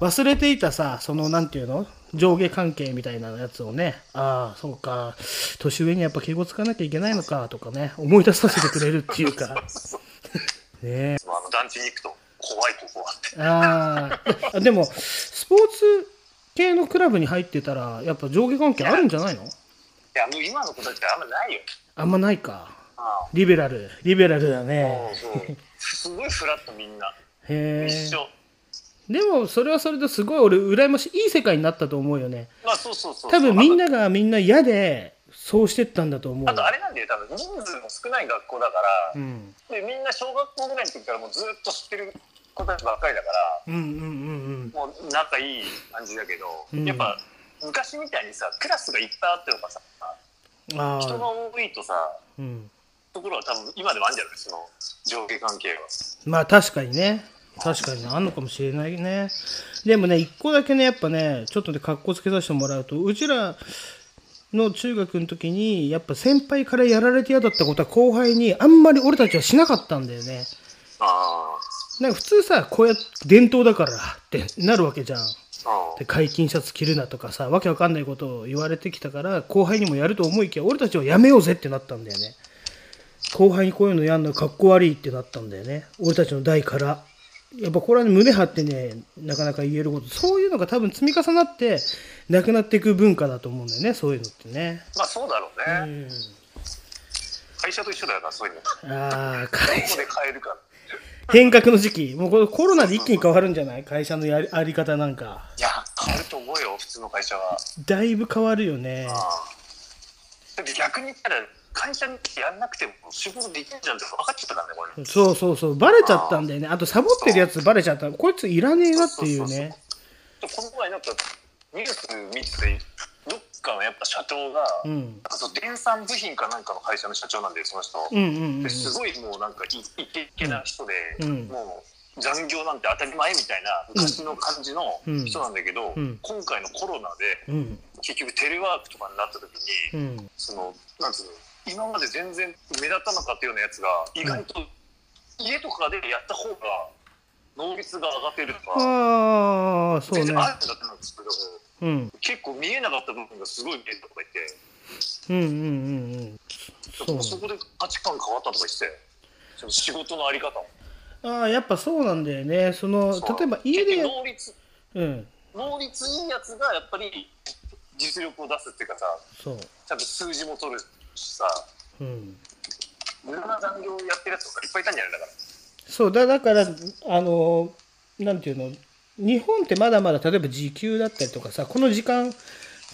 忘れていたさそのなんていうの？上下関係みたいなやつをね。ああそうか。年上にやっぱ敬語つかなきゃいけないのかとかね。思い出させてくれるっていうか。ね。まあ、あの団地に行くと怖いここはって。ああ。でもスポーツ系のクラブに入ってたらやっぱ上下関係あるんじゃないの？いやもう今の子たちはあんまないよ。あんまないか。あリベラル。リベラルだあね。そうそう。すごいフラットみんな。へえ。一緒。でもそれはそれですごい俺羨ましいいい世界になったと思うよね。まあそうそうそう。多分みんなながみんな嫌でそうしてったんだと思う。あとあれなんだよ多分人数も少ない学校だから、うん。でみんな小学校ぐらいの時からもうずっと知ってる子たちばっかりだからうんうんうん。もう仲いい感じだけど、うん。やっぱ昔みたいにさクラスがいっぱいあってとかさ人があ多いとさうん。ところは多分今でもあるんじゃない？その上下関係は。まあ確かにね。確かにあんのかもしれないね。でもね一個だけねやっぱねちょっとで格好つけさせてもらうとうちらの中学の時にやっぱ先輩からやられて嫌だったことは後輩にあんまり俺たちはしなかったんだよね。あなんか普通さこうやって伝統だからってなるわけじゃん。あで解禁シャツ着るなとかさわけわかんないことを言われてきたから後輩にもやると思いきや俺たちはやめようぜってなったんだよね。後輩にこういうのやんのかっこ悪いってなったんだよね。俺たちの代から。やっぱこれはね胸張ってねなかなか言えること。そういうのが多分積み重なってなくなっていく文化だと思うんだよねそういうのってね。まあそうだろううね、ん。会社と一緒だよなそういうの。ああど会社。こで変えるか変革の時期。もうこれコロナで一気に変わるんじゃない？会社のやりあり方なんか。いや変わると思うよ普通の会社は。だいぶ変わるよね。逆に言ったら会社にやんなくても仕事できるじゃんって分かっちゃったからねこれそうそうそう、バレちゃったんだよね。あと、サボってるやつバレちゃった。こいついらねえなっていうそうそうね。この前なんかニュース見ててかのやっぱ社長が、うん。なんかそう電産部品かなんかの会社の社長なんでその人、うんうんうん。ですごいもうなんかイイケイケな人で、うん。もう残業なんて当たり前みたいな昔の感じのうん。人なんだけど、うん。今回のコロナでうん。結局テレワークとかになった時に、うん。そのなんつうの今まで全然目立たなかったようなやつが意外と家とかでやった方が能率が上がってるとか、ああ、そうね。全然。あるんだっうん。結構見えなかった部分がすごい見えたとか言ってうんうんうんうん。そこで価値観変わったとか言っててその仕事のあり方もああ、やっぱそうなんだよね。その、例えば家で能率うん。能率いいやつがやっぱり実力を出すっていうかさそう。ちゃんと数字も取るしさうん。無駄な残業やってるやつとかいっぱいいたんじゃない？だからそうだ、だから、あの、なんていうの、日本ってまだまだ例えば時給だったりとかさ、この時間、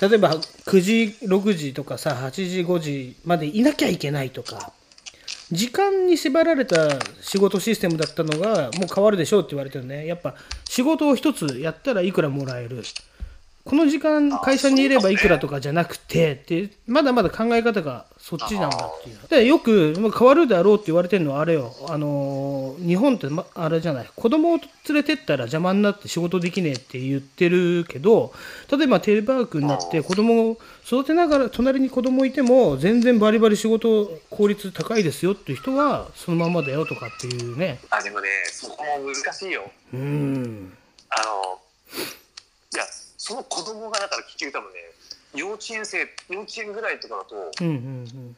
例えば9時、6時とかさ、8時、5時までいなきゃいけないとか、時間に縛られた仕事システムだったのがもう変わるでしょうって言われてるね。やっぱ仕事を一つやったらいくらもらえる。この時間会社にいればいくらとかじゃなくてってまだまだ考え方がそっちなんだっていう。でよくまあ変わるだろうって言われてるのはあれよ。あのー日本って、ま、あれじゃない。子供を連れてったら邪魔になって仕事できねえって言ってるけど例えばテレワークになって子供を育てながら隣に子供いても全然バリバリ仕事効率高いですよっていう人はそのままだよとかっていうね。あでもねそこも難しいよ。うん。あのその子供がだから結局多分ね幼稚園生幼稚園ぐらいとかだとうんうん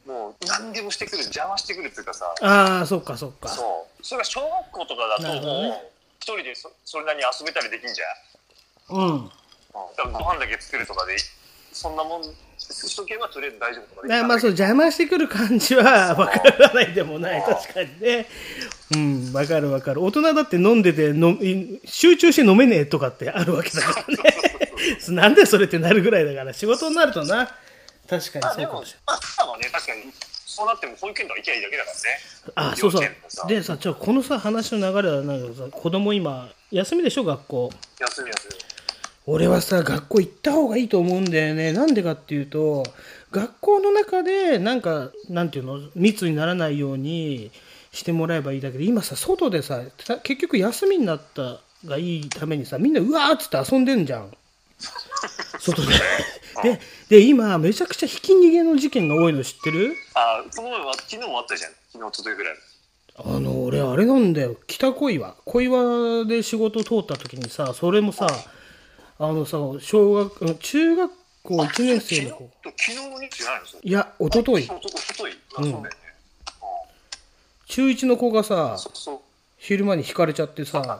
うん。もう何でもしてくる邪魔してくるっていうかさ。ああそっかそっか。そう。それが小学校とかだともう一人でそそれなりに遊べたりできんじゃん。うん。うん。だからご飯だけ作るとかでそんなもんしとけばとりあえず大丈夫とかであまあそう邪魔してくる感じは分からないでもない。確かにねうん分かる分かる。大人だって飲んでてのい集中して飲めねえとかってあるわけだからね。なんでそれってなるぐらいだから仕事になるとな。確かにそうかもしれもまあただね確かにそうなっても保育園とか行きゃいいだけだからね。ないあそうそう。でさちょこのさ話の流れはなんかさ子供今休みでしょ学校。休み休み俺はさ学校行った方がいいと思うんだよね。なんでかっていうと学校の中でなんかなんていうの？密にならないようにしてもらえばいいだけで今さ外でさた結局休みになったがいいためにさみんなうわーっつって遊んでんじゃん 外ででで今めちゃくちゃひき逃げの事件が多いの知ってる？あその前は昨日もあったじゃん昨日、一昨日ぐらい。あの、俺、あれなんだよ。北小岩。小岩で仕事通った時にさ、それもさ、あのさ、小学、うん中学校1年生の子。昨日昨日のニュースじゃないの？いや、一昨日おとおとといあ、そうだよね。中1の子がさ、昼間に引かれちゃってさ、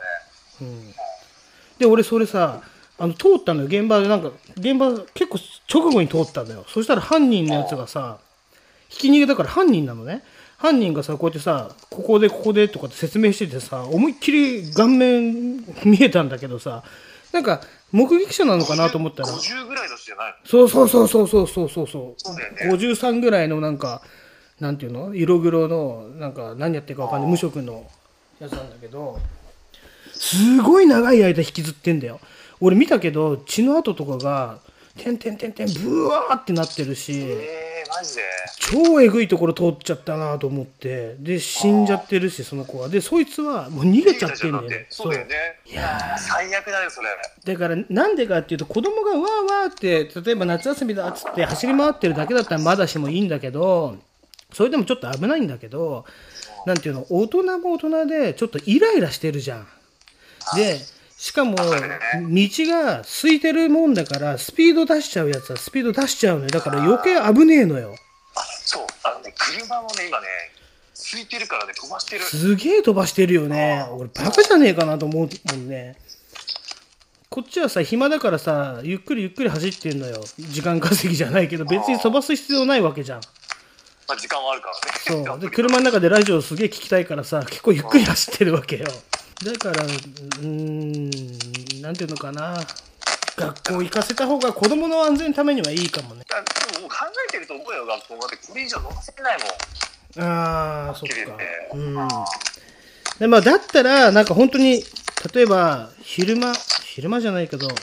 で、俺それさ、あの通ったのよ、現場で、なんか、現場結構直後に通ったんだよ。そしたら犯人のやつがさ、ひき逃げだから犯人なのね。犯人がさ、こうやってさ、ここでここでとかって説明しててさ、思いっきり顔面見えたんだけどさ、なんか、目撃者なのかなと思ったら。50, 50ぐらいの人じゃないそうそうそうそうそうそうそう。そうだよね。53ぐらいのなんか、なんていうの？色黒のなんか何やってるかわかんない。無職のやつなんだけど。すごい長い間引きずってんだよ。俺見たけど血の跡とかがてんてんてんてんブワーってなってるしえー、マジで？超えぐいところ通っちゃったなと思って。で死んじゃってるしその子は。でそいつはもう逃げちゃってんだよね。そう。だよね。いや最悪だよ、それ。だからなんでかっていうと子供がわーわーって例えば夏休みだっつって走り回ってるだけだったらまだしもいいんだけどそれでもちょっと危ないんだけどなんていうの大人も大人でちょっとイライラしてるじゃん。でしかも道が空いてるもんだからスピード出しちゃうやつはスピード出しちゃうのよだから余計危ねえのよ。あ、そう。あのね、車もね、今ね、空いてるからね、飛ばしてる。すげえ飛ばしてるよね。俺バカじゃねえかなと思うもんね。こっちはさ、暇だからさ、ゆっくりゆっくり走ってんのよ。時間稼ぎじゃないけど、別に飛ばす必要ないわけじゃん。まあ、時間はあるからね。そう。で、車の中でラジオすげえ聞きたいからさ、結構ゆっくり走ってるわけよ。だから、うーん、なんていうのかな。学校行かせた方が子供の安全のためにはいいかもね。いやでも考えてると思うよ、学校だってこれ以上乗せないもん。ああ、そっか。うん。で、まあ、だったら、なんか本当に、例えば、昼間、昼間じゃないけど、で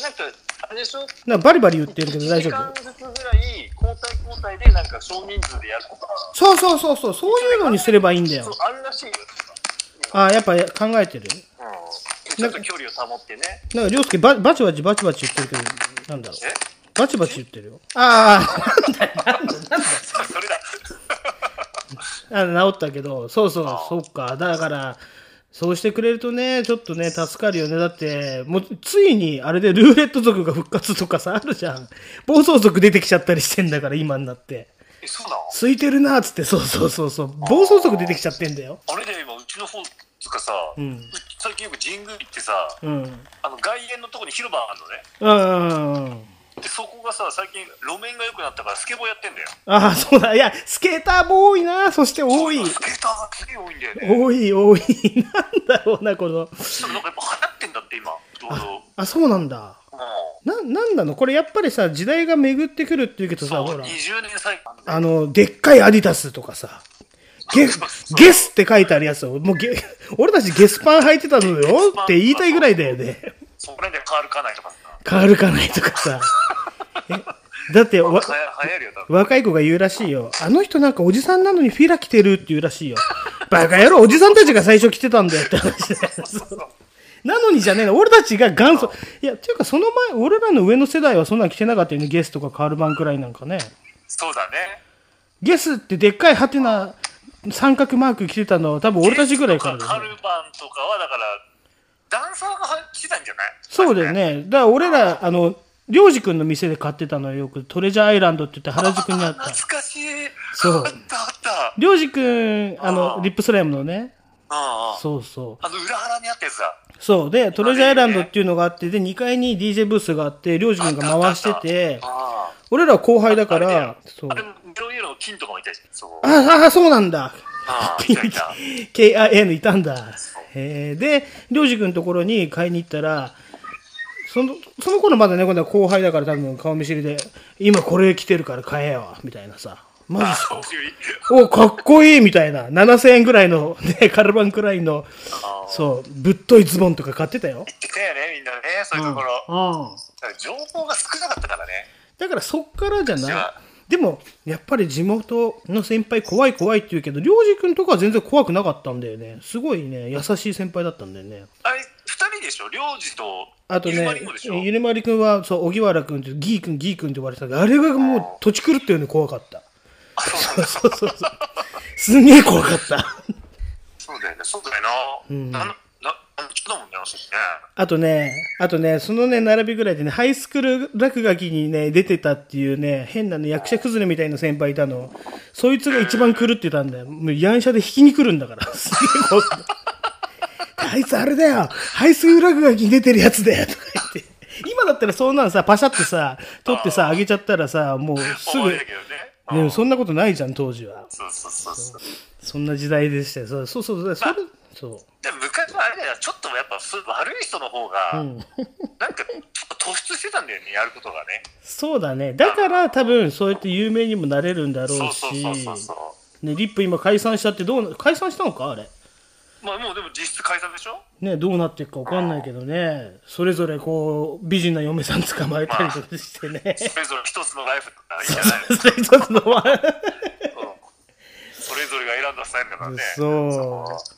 なんか、あれでしょ？なんかバリバリ言ってるけど大丈1時間夫？ずつぐらい、交代交代で、なんか少人数でやるとか、そうそうそうそう、そういうのにすればいいんだよ。、そうあるらしいよ。ああ、やっぱ考えてるうん。ちょっと距離を保ってね。なんか、りょうすけババチバチバチバチ言ってるけど、なんだろう。え？バチバチ言ってるよ。ああ、なんだよ、なんだよ、なんだよ。それだ。あ治ったけど、そうそう、そっか。だから、そうしてくれるとね、ちょっとね、助かるよね。だって、もう、ついに、あれでルーレット族が復活とかさ、あるじゃん。暴走族出てきちゃったりしてんだから、今になって。え、そうなの？空いてるな、つって、そうそうそうそう。暴走族出てきちゃってんだよ。あれで今、うちの方つかさ、んう最近よく神宮行ってさ、うん。あの外苑のとこに広場あるのね。うんうんうん。で、そこがさ、最近路面が良くなったからスケボーやってんだよ。ああ、そうだ。いや、スケーターも多いな。そして多い。スケーターがすげえ多いんだよね。多い、多い。なんだろうな、この。なんかやっぱ流行ってんだって今、ちょうど。あ、そうなんだ。うんな、なんなの？これやっぱりさ、時代が巡ってくるって言うけどさ、ほら。20年最後。あの、でっかいアディダスとかさ、ゲ、ゲスって書いてあるやつを、もうゲ、俺たちゲスパン履いてたのよって言いたいぐらいだよね。それで変わるかないとかさ。変わるかないとかさ。えだってわ。若い子が言うらしいよ。あの人なんかおじさんなのにフィラ着てるって言うらしいよ。バカ野郎、おじさんたちが最初着てたんだよって話で。そうなのにじゃねえの、俺たちが元祖。いや、っていうかその前、俺らの上の世代はそんなん着てなかったよね、ゲスとかカールバンくらいなんかね。そうだね。ゲスってでっかいハテナ三角マーク着てたのは多分俺たちぐらいからだよね。カルバンとかは、だから、ダンサーが来てたんじゃない？そうだよ。ね。だから俺ら、あの、りょうじくんの店で買ってたのよ、よく。トレジャーアイランドって言って原宿にあった。懐かしい。そうあったあった。りょうじくん、ああの、ーリップスライムのね。ああ。そうそう。あの裏腹にあったやつだ。そう。で、トレジャーアイランドっていうのがあって、で、2階に DJ ブースがあって、りょうじくんが回してて、あ俺らは後輩だから、そうあ。れ、色々の金とかもいたし。そう。ああ、そうなんだ。ああ、いたいた。KIN いたんだ。えー、で、りょうじくんのところに買いに行ったら、その、その頃まだね、今度は後輩だから多分顔見知りで、今これ着てるから買えよ、みたいなさ。マジっすか？お、かっこいいみたいな。7000円ぐらいの、ね、カルバンくらいの、そう、ぶっといズボンとか買ってたよ。言ってたよね、みんなね、そういうところ。うん。だから情報が少なかったからね。だからそっからじゃない。でも、やっぱり地元の先輩怖い怖いって言うけど、りょうじくんとかは全然怖くなかったんだよね。すごいね、優しい先輩だったんだよね。あれ、二人でしょ？領事と、あとゆうまねゆねまりくんは、そう、荻原くんって、ギーくん、ギーくんって言われてたけど、あれがもう土地狂ったように怖かった。あそう。そうそうそう。すんげえ怖かった。そうだよね、そうだよな。な、な、なんちょだもんね、あね。あとね、あとね、そのね、並びぐらいでね、ハイスクール落書きにね、出てたっていうね、変なね、役者崩れみたいな先輩いたの。そいつが一番狂ってたんだよ。もう、ヤンシャで引きに来るんだから。すげえあいつあれだよハイスクール落書きに出てるやつだよとか言って。今だったらそんなのさ、パシャってさ、取ってさ、あげちゃったらさ、もうすぐ。でもそんなことないじゃん、当時は。そうそうそうそう。そんな時代でしたよ。そうそうそう。それ、そう。でも昔はあれだよ、ちょっとやっぱ悪い人の方が、なんかちょっと突出してたんだよね、やることがね。そうだね。だから多分そうやって有名にもなれるんだろそううしそうそうそうそう。ね、リップ今解散したってどうな、解散したのか？あれ。まあもうでも実質解散でしょ？ね、どうなっていくかわかんないけどね。それぞれこう、美人な嫁さん捕まえたりとかしてね。それぞれ一つのライフいいんじゃないのそれ一つのは。うんそれぞれが選んだスタイルだからね。そう。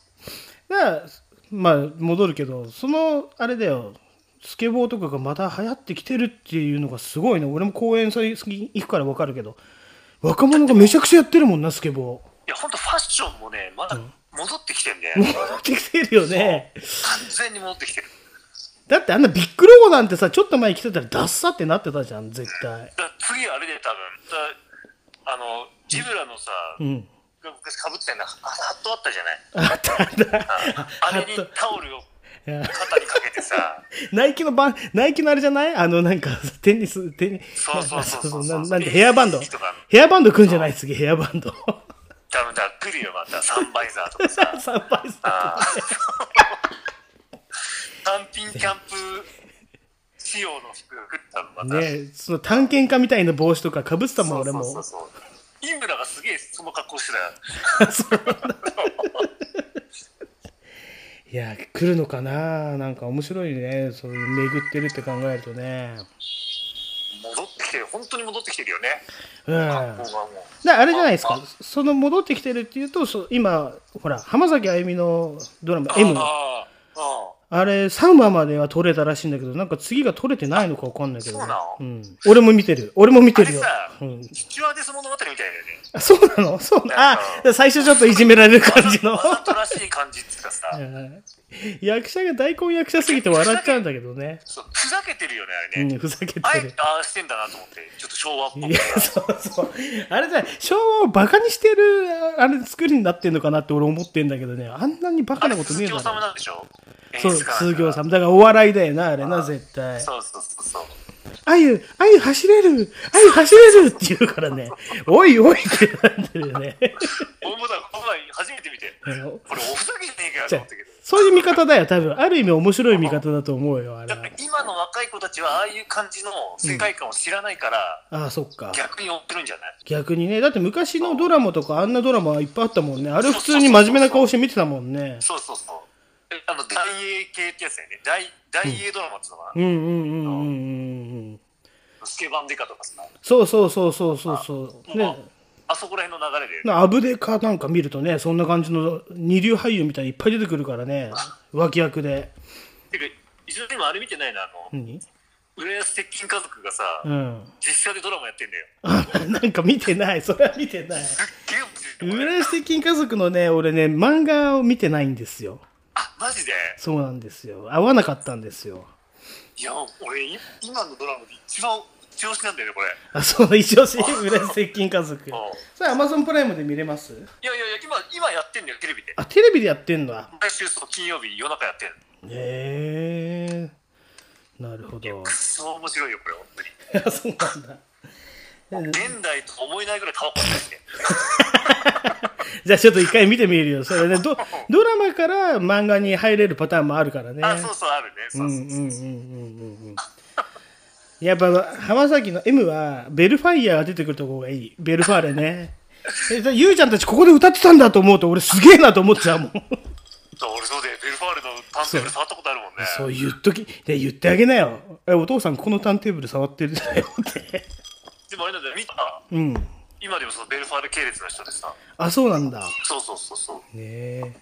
まあ、戻るけど、その、あれだよ、スケボーとかがまた流行ってきてるっていうのがすごいね。俺も公園最近行くからわかるけど、若者がめちゃくちゃやってるもんな、スケボー。いや、ほんとファッションもね、まだ戻ってきてんね。戻ってきてるよね。完全に戻ってきてる。だってあんなビッグロゴなんてさ、ちょっと前着てたらダッサってなってたじゃん、絶対。だ次あれで多分、だあの、ジブラのさ、うん。が昔かぶってたようなあハットあったじゃない？あったあれにタオルを肩にかけてさ、ナイキのバン、ナイキのあれじゃない？あの、なんか、テニス、テニそうそうそうそう ななんで、ヘアバンド。ヘアバンドくんじゃない？次、ヘアバンド。多分だ来るよ、また。サンバイザーとかさ。サンバイザあー単品キャンプ仕様の服が来ったの、また。ー。ねその探検家みたいな帽子とか被ってたもん、そう俺も。そうそうそう。インブラがすげえその格好してたよ。いや、来るのかな？なんか面白いね。そういう巡ってるって考えるとね。戻ってきてる、本当に戻ってきてるよね。うん。あれじゃないですかあ、その戻ってきてるっていうと、そう今、ほら、浜崎あゆみのドラマ、M、ああああれ、3話までは撮れたらしいんだけど、なんか次が撮れてないのかわかんないけど、そうなの？うん、俺も見てる、俺も見てるよ。あれさ、うん、スチュワーデス物語みたいだよね。あそうなの？そうなあ、最初ちょっといじめられる感じの。わざとらしい感じっていうかさ、う ん 役者が大根役者すぎて笑っちゃうんだけどね。そうふざけてるよね、あれね。うん、ふざけてるあえて。ああしてんだなと思って、ちょっと昭和っぽくいや、そうそう。あれじゃ昭和をバカにしてる、あれ作りになってんのかなって俺思ってんだけどね。あんなにバカなことねえだろ鈴木治。なんでしょそう、鈴木さん。だからお笑いだよな、あれな、絶対。そうそうそうそう。あゆ、あゆ走れるあゆ走れるって言うからね。おいおいってなってるよね。俺もだ、この前初めて見て、これおふざけじゃねえかよと思ったけど。そういう見方だよ、多分。ある意味面白い見方だと思うよ、あれ。今の若い子たちはああいう感じの世界観を知らないから、ああ、そっか。逆に追ってるんじゃない？逆にね。だって昔のドラマとかあんなドラマいっぱいあったもんね。あれ普通に真面目な顔して見てたもんね。そうそうそう。えあの、大英系ってやつだよね。大、大英ドラマっていうのかな、うんうんうんうんうんうん。スケバンデカとかさ、そうそうそうそうそうそう。まあね。あそこら辺の流れで。なアブデカなんか見るとね、そんな感じの二流俳優みたいにいっぱい出てくるからね。脇役で。てか、一緒にもあれ見てないな、あの、何？浦安鉄筋家族がさ、うん。実写でドラマやってんだよ。あ、なんか見てない。それは見てない。浦安鉄筋家族のね、俺ね、漫画を見てないんですよ。あ、マジで？そうなんですよ。合わなかったんですよ。いや、俺、い今のドラマで一番一押しなんだよね、これ。あ、そう、一応し、浦安鉄筋家族。んそれアマゾンプライムで見れます？いやいやいや、今、今やってんだよ、テレビで。あ、テレビでやってんだ。毎週そう金曜日夜中やってんの。へえー。なるほど。くそ面白いよ、これ、本当に。あ そうなんだ。現代と思えないぐらいタバコ吸ってて。じゃあちょっと一回見てみるよ。それね、ド ドラマから漫画に入れるパターンもあるからね。あ、そうそう、あるね。そううんそうそう。うんうんうんうんうん。やっぱ浜崎の M はベルファイヤーが出てくるとこがいい。ベルファーレね。え、ゆうちゃんたちここで歌ってたんだと思うと俺すげえなと思っちゃうもん。俺そうで、ベルファーレのターンテーブル触ったことあるもんね。そう言っとき、で言ってあげなよ。え、お父さんこのターンテーブル触ってるんだよって。でもあれなんだよ、見た？うん。今でもそのベルファーレ系列の人でさ。あ、そうなんだ。そうそうそうそう。ねえ。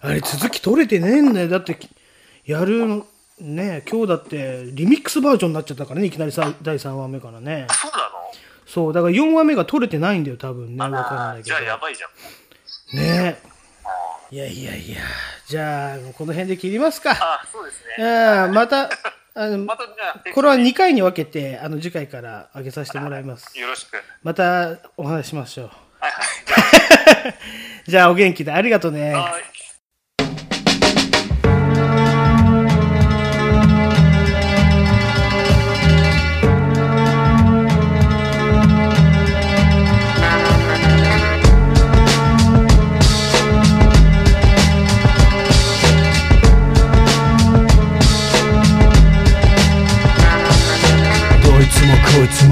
あれ続き取れてねえんだよ。だって、やるの、ねえ、今日だってリミックスバージョンになっちゃったからね、いきなりさ第3話目からね。そうなの？そう、だから4話目が取れてないんだよ、多分ね。わかんないけどじゃあ。やばいじゃん。ねいやいやいや、じゃあ、この辺で切りますか。あ、そうですね。あまた、あの、また、じゃあ、これは2回に分けて、あの、次回から上げさせてもらいます。よろしく。またお話ししましょう。はいはい。じゃあ、お元気でありがとうね。はい。「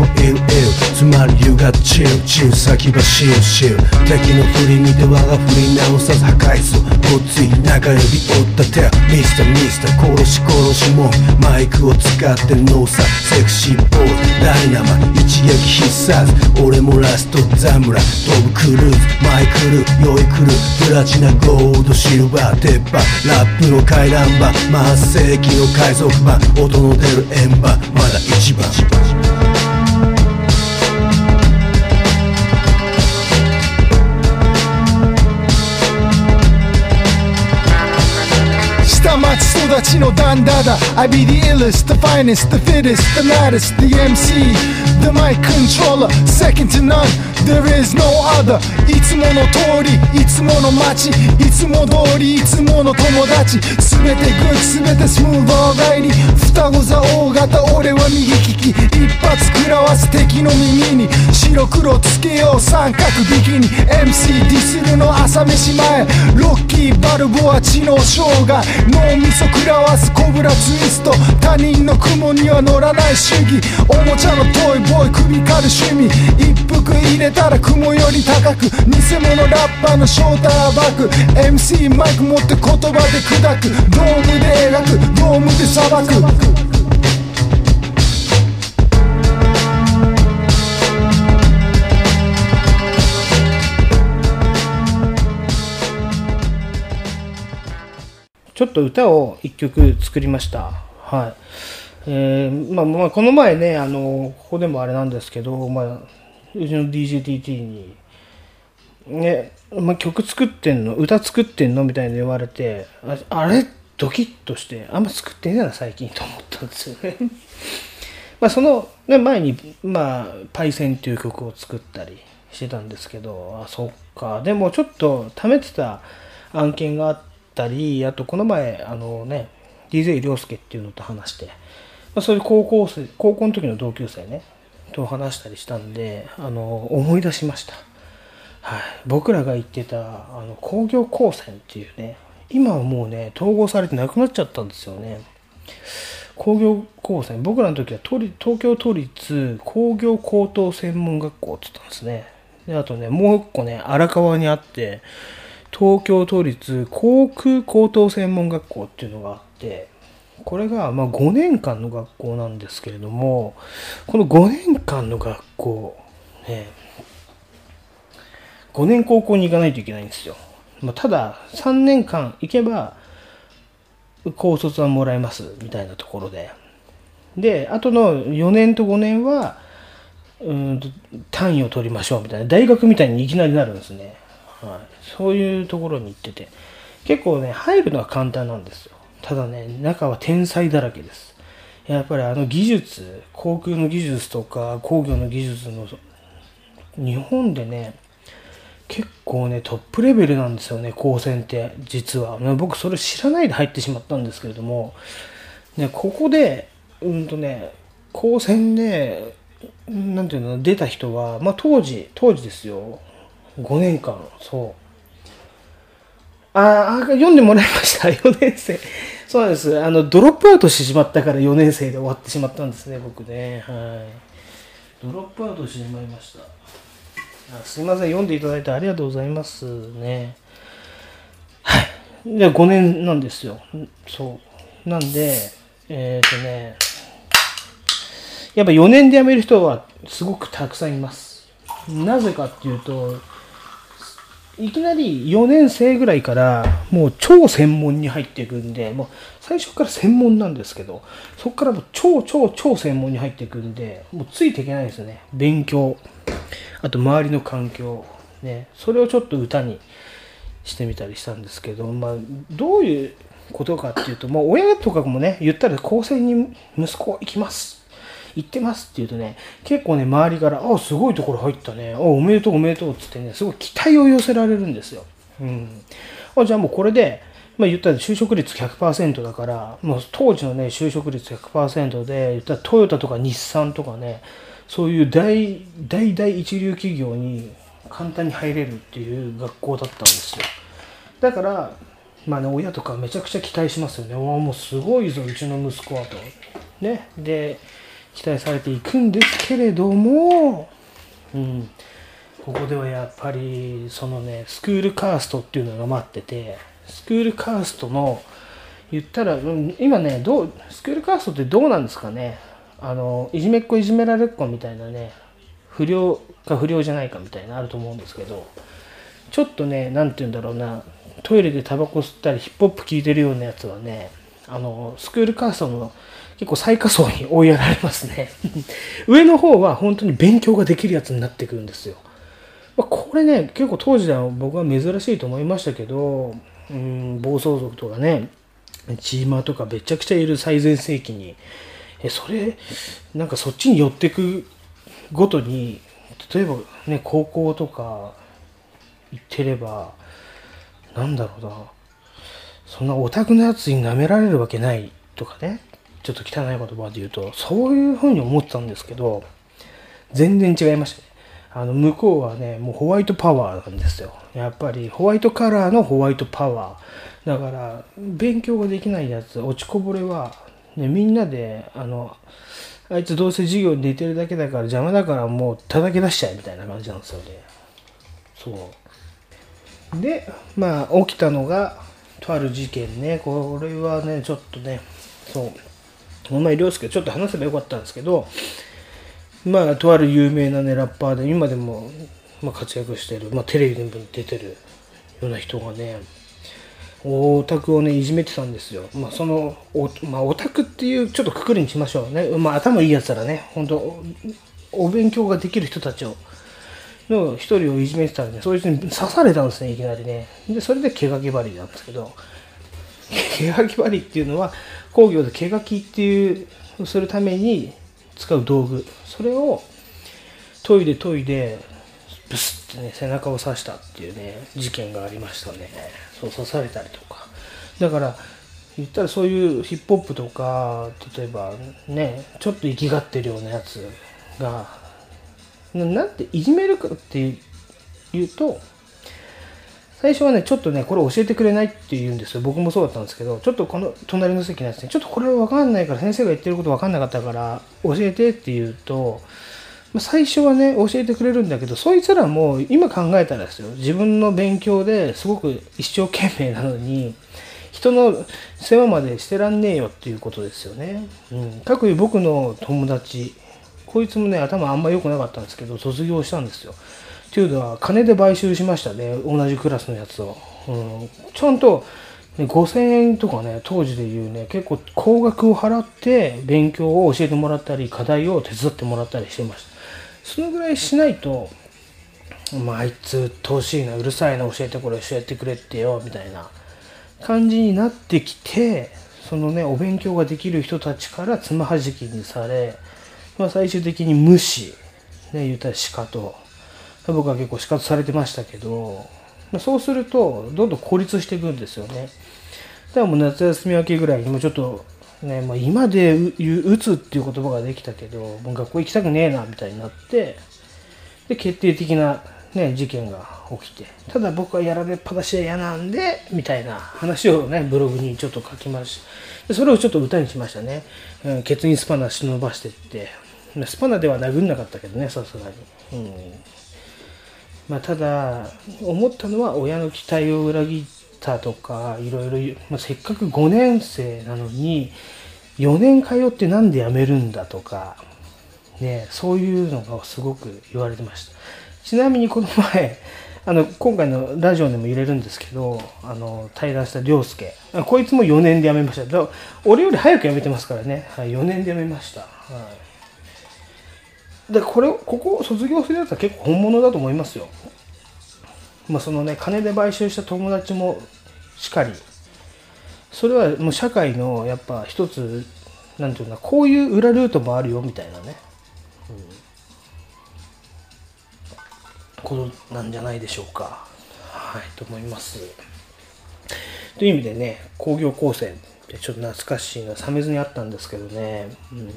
もこいつもイルイル」「つまり You got chill chill 先走るシル」「敵の振り見て我が振り直さず破壊す。る」「ごっつい中指折った手ミスターミスター殺し殺しもん」「マイクを使ってるのさセクシーポーズ。ダイナマ一撃必殺。俺もラストザムラ。飛ぶクルーズ。マイクル酔い来るプラチナゴールドシルバー鉄板ラップの回覧板8世紀の海賊版音の出る円盤まだ一番。下町育ちのダンダダ I be the illest, the finest, the fittest, the maddest, the MC The mic controller, second to none. There is no other. いつもの通り、いつもの街いつも通り、いつもの友達。すべてグッすべてスムーバー帰り双子座大型、俺は右利き。一発食らわす敵の耳に。白黒つけよう三角ビキニ。MC ディスるの朝飯前。ロッキーバルボア知能障害。脳みそ食らわすコブラツイスト他人の雲には乗らない主義。おもちゃのトイボーイ首狩る趣味。一服入れたら雲より高く。偽物ラッパーのショーターバック MC マイク持って言葉で砕く。ドームで描く。ドームで裁く。ちょっと歌を一曲作りました。はい。えーまあ、まあ、この前ね、あの、ここでもあれなんですけど、まあ、うちの DJTT に、ね、まあ、曲作ってんの？歌作ってんの？みたいに言われて、ああれ？ドキッとして、あんま作ってねえな、最近と思ったんですよね。まあ、その、ね、前に、まあ、パイセンっていう曲を作ったりしてたんですけど、あ、そっか。でもちょっと貯めてた案件があってたり、あとこの前、あのね、DJ 涼介っていうのと話して、まあ、それ高校生、高校の時の同級生ね、と話したりしたんで、あの、思い出しました。はい。僕らが言ってた、あの、工業高専っていうね、今はもうね、統合されてなくなっちゃったんですよね。工業高専僕らの時は東京都立工業高等専門学校って言ったんですねであとねもう一個ね荒川にあって東京都立航空高等専門学校っていうのがあってこれがま5年間の学校なんですけれどもこの5年間の学校ね5年高校に行かないといけないんですよ、まあ、ただ3年間行けば高卒はもらえますみたいなところで。であとの4年と5年はうんと単位を取りましょうみたいな。大学みたいにいきなりなるんですね、はい、そういうところに行ってて。結構ね入るのは簡単なんですよ。ただね中は天才だらけです。やっぱりあの技術航空の技術とか工業の技術の日本でね結構ねトップレベルなんですよね高専って実は、僕それ知らないで入ってしまったんですけれども、ね、ここでうんとね高専でなんていうの出た人は、まあ、当時当時ですよ。5年間そう。ああ読んでもらいました 4年生そうなんですあのドロップアウトしてしまったから4年生で終わってしまったんですね僕ねはいドロップアウトしてしまいましたあすいません、読んでいただいてありがとうございますね。はい。で、5年なんですよ。そう。なんで、えっ、とね、やっぱ4年で辞める人はすごくたくさんいます。なぜかっていうと、いきなり4年生ぐらいからもう超専門に入っていくんで、もう最初から専門なんですけど、そこからもう超超超専門に入っていくんで、もうついていけないですよね。勉強。あと周りの環境。ね。それをちょっと歌にしてみたりしたんですけど、まあ、どういうことかっていうと、もう親とかもね、言ったら高専に息子行きます。行ってますって言うとね、結構ね、周りから、あ、すごいところ入ったね。あ、おめでとうおめでとうっつってね、すごい期待を寄せられるんですよ。うん。あ、じゃあもうこれで、まあ言ったら就職率100%だから、もう当時のね、就職率100%で、言ったらトヨタとか日産とかね、そういう大、大大一流企業に簡単に入れるっていう学校だったんですよ。だから、まあね、親とかめちゃくちゃ期待しますよね。おもうすごいぞ、うちの息子はと。ね。で、期待されていくんですけれども、うん。ここではやっぱり、そのね、スクールカーストっていうのが待ってて、スクールカーストの、言ったら、うん今ね、どう、スクールカーストってどうなんですかね。あの、いじめっ子いじめられっ子みたいなね、不良か不良じゃないかみたいなあると思うんですけど、ちょっとね、なんて言うんだろうな、トイレでタバコ吸ったりヒップホップ聴いてるようなやつはね、あの、スクールカーストの結構最下層に追いやられますね。上の方は本当に勉強ができるやつになってくるんですよ。まあ、これね、結構当時では僕は珍しいと思いましたけど、うん、暴走族とかね、チーマーとかめちゃくちゃいる最前世紀に、え、それ、なんかそっちに寄ってくごとに、例えばね、高校とか行ってれば、なんだろうな、そんなオタクのやつに舐められるわけないとかね、ちょっと汚い言葉で言うと、そういうふうに思ったんですけど、全然違いましたね。あの、向こうはね、もうホワイトパワーなんですよ。やっぱりホワイトカラーのホワイトパワー。だから、勉強ができないやつ、落ちこぼれは、ね、みんなで、あの、あいつどうせ授業に寝てるだけだから邪魔だからもう叩き出しちゃえみたいな感じなんですよね。そう。で、まあ、起きたのが、とある事件ね。これはね、ちょっとね、そう。お前、涼介、ちょっと話せばよかったんですけど、まあ、とある有名なね、ラッパーで、今でも、まあ、活躍してる、まあ、テレビでも出てるような人がね、オタクをね、いじめてたんですよ。まあ、その、おまあ、オタクっていう、ちょっとくくりにしましょうね。まあ、頭いいやつらね、本当おお勉強ができる人たちを、の一人をいじめてたらね、そいう人に刺されたんですね、いきなりね。で、それで毛書き針なんですけど、毛書き針っていうのは、工業で毛書きっていう、するために使う道具。それを、研いで研いで、ブスってね、背中を刺したっていうね、事件がありましたね。そう刺されたりとか。だから、言ったらそういうヒップホップとか、例えばね、ちょっと生きがってるようなやつが、ななんていじめるかっていうと、最初はね、ちょっとね、これ教えてくれないって言うんですよ。僕もそうだったんですけど、ちょっとこの隣の席のやつね、ちょっとこれわかんないから、先生が言ってることわかんなかったから、教えてって言うと、ま最初はね、教えてくれるんだけど、そいつらも今考えたらですよ、自分の勉強ですごく一生懸命なのに、人の世話までしてらんねえよっていうことですよね。うん。かくいう僕の友達、こいつもね、頭あんま良くなかったんですけど、卒業したんですよ。っていうのは、金で買収しましたね、同じクラスのやつを。うん、ちゃんと、ね、5000円とかね、当時で言うね、結構高額を払って勉強を教えてもらったり、課題を手伝ってもらったりしてました。そのぐらいしないと、まあ、あいつ、鬱陶しいな、うるさいな、教えてこれ、教えてくれってよ、みたいな感じになってきて、そのね、お勉強ができる人たちからつまはじきにされ、まあ、最終的に無視、ね、言ったら仕方。僕は結構仕方されてましたけど、そうすると、どんどん孤立していくんですよね。だからもう夏休み明けぐらいにもちょっと、ね、まあ、今でう打つっていう言葉ができたけど、もう学校行きたくねえな、みたいになって、で、決定的な、ね、事件が起きて、ただ僕はやられっぱなしは嫌なんで、みたいな話をね、ブログにちょっと書きまし。でそれをちょっと歌にしましたね。うん、ケツにスパナ忍ばしてって、スパナでは殴んなかったけどね、さすがに。うんまあ、ただ思ったのは親の期待を裏切ったとかいろいろ、まあ、せっかく5年生なのに4年通ってなんで辞めるんだとか、ね、そういうのがすごく言われてました。ちなみにこの前 あの今回のラジオでも入れるんですけどあの対談した涼介。こいつも4年で辞めました。俺より早く辞めてますからね、はい、4年で辞めました、はい、でこれここを卒業するやつは結構本物だと思いますよ。まあ、そのね金で買収した友達もしかり。それはもう社会のやっぱ一つなんていうのかなこういう裏ルートもあるよみたいなね、うん、ことなんじゃないでしょうか。はいと思います。という意味でね工業高専ってちょっと懐かしいのは冷めずにあったんですけどね、うん、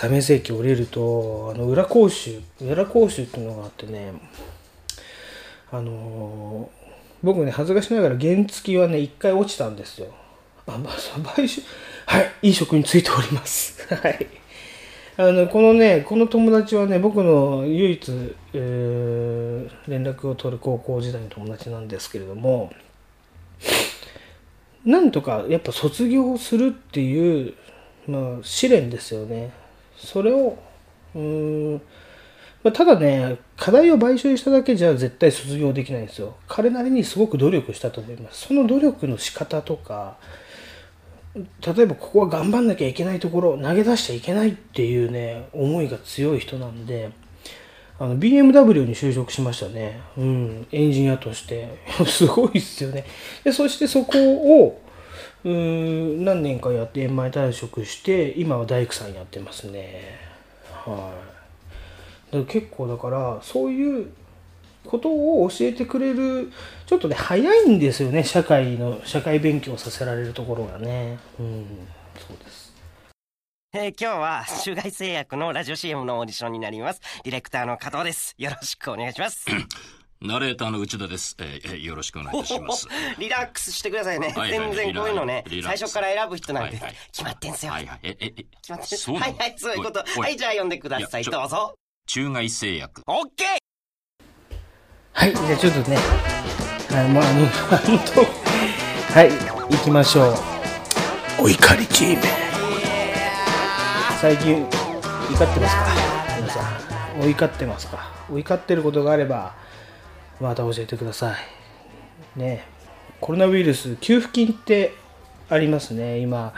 冷め世紀降りるとあの裏講習裏講習っていうのがあってねあのー僕ね恥ずかしながら原付はね一回落ちたんですよ。あまあ買収はいいい職についております。はい。あのこのねこの友達はね僕の唯一、えー連絡を取る高校時代の友達なんですけれどもなんとかやっぱ卒業するっていう、まあ、試練ですよねそれをうんまあ、ただね、課題を買収しただけじゃ絶対卒業できないんですよ。彼なりにすごく努力したと思います。その努力の仕方とか、例えばここは頑張んなきゃいけないところ、投げ出しちゃいけないっていうね、思いが強い人なんで、あの BMW に就職しましたね。うん、エンジニアとして。すごいっすよね。で、そしてそこを、何年かやって円満退職して、今は大工さんやってますね。はい。だから結構だからそういうことを教えてくれるちょっとね早いんですよね社会の社会勉強させられるところがねうんそうですえー今日は中外製薬のラジオ CM のオーディションになります。ディレクターの加藤です。よろしくお願いします。ナレーターの内田です。えーえーよろしくお願いいたします。リラックスしてくださいね。はいはい全然こういうのね最初から選ぶ人なんてはいはい決まってんすよ。はいはい。え、え、え、決まってんそうなの？はいはい、そういうこと。はい、じゃあ読んでください。どうぞ。中外製薬。オッケーはいじゃあちょっとね はいもうあの本当はい行きましょうお怒りチーム最近怒ってますか？皆さんお怒ってますか？お怒ってることがあればまた教えてください。ね。コロナウイルス給付金ってありますね。今